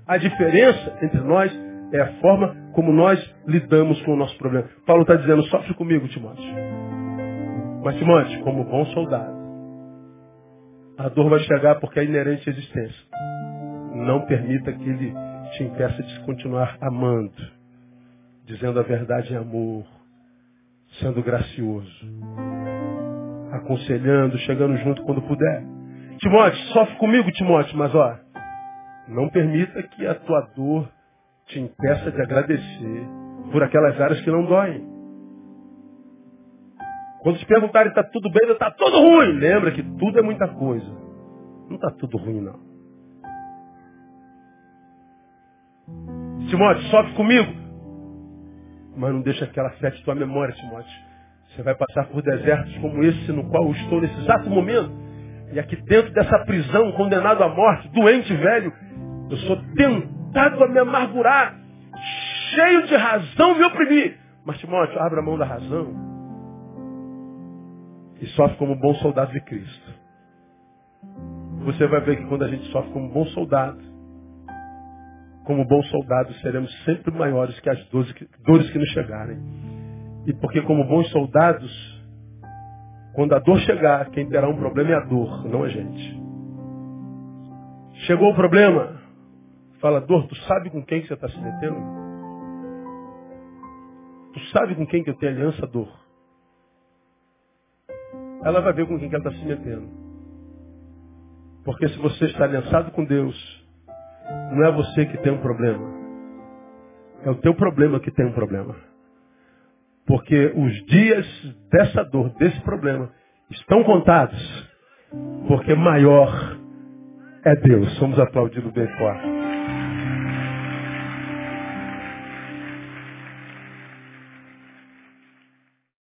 A diferença entre nós é a forma como nós lidamos com o nosso problema. Paulo está dizendo, sofre comigo, Timóteo. Mas, Timóteo, como bom soldado, a dor vai chegar porque é inerente à existência. Não permita que ele te impeça de continuar amando, dizendo a verdade em amor, sendo gracioso, aconselhando, chegando junto quando puder. Timóteo, sofre comigo, Timóteo, mas ó, não permita que a tua dor te impeça de agradecer por aquelas áreas que não doem. Quando te perguntarem está tudo bem, está tudo ruim. Lembra que tudo é muita coisa. Não está tudo ruim, não. Timóteo, sofre comigo. Mas não deixa que ela afete tua memória, Timóteo. Você vai passar por desertos como esse no qual eu estou nesse exato momento. E aqui dentro dessa prisão, condenado à morte, doente velho, eu sou tentado a me amargurar, cheio de razão me oprimir. Mas Timóteo, abra a mão da razão e sofre como bom soldado de Cristo. Você vai ver que quando a gente sofre como bom soldado, como bons soldados, seremos sempre maiores que as dores que, dores que nos chegarem. E porque, como bons soldados, quando a dor chegar, quem terá um problema é a dor, não a gente. Chegou o problema, fala, dor, tu sabe com quem que você está se metendo? Tu sabe com quem que eu tenho aliança, dor? Ela vai ver com quem que ela está se metendo. Porque se você está aliançado com Deus, não é você que tem um problema. É o teu problema que tem um problema. Porque os dias dessa dor, desse problema, estão contados. Porque maior é Deus. Somos aplaudidos bem forte.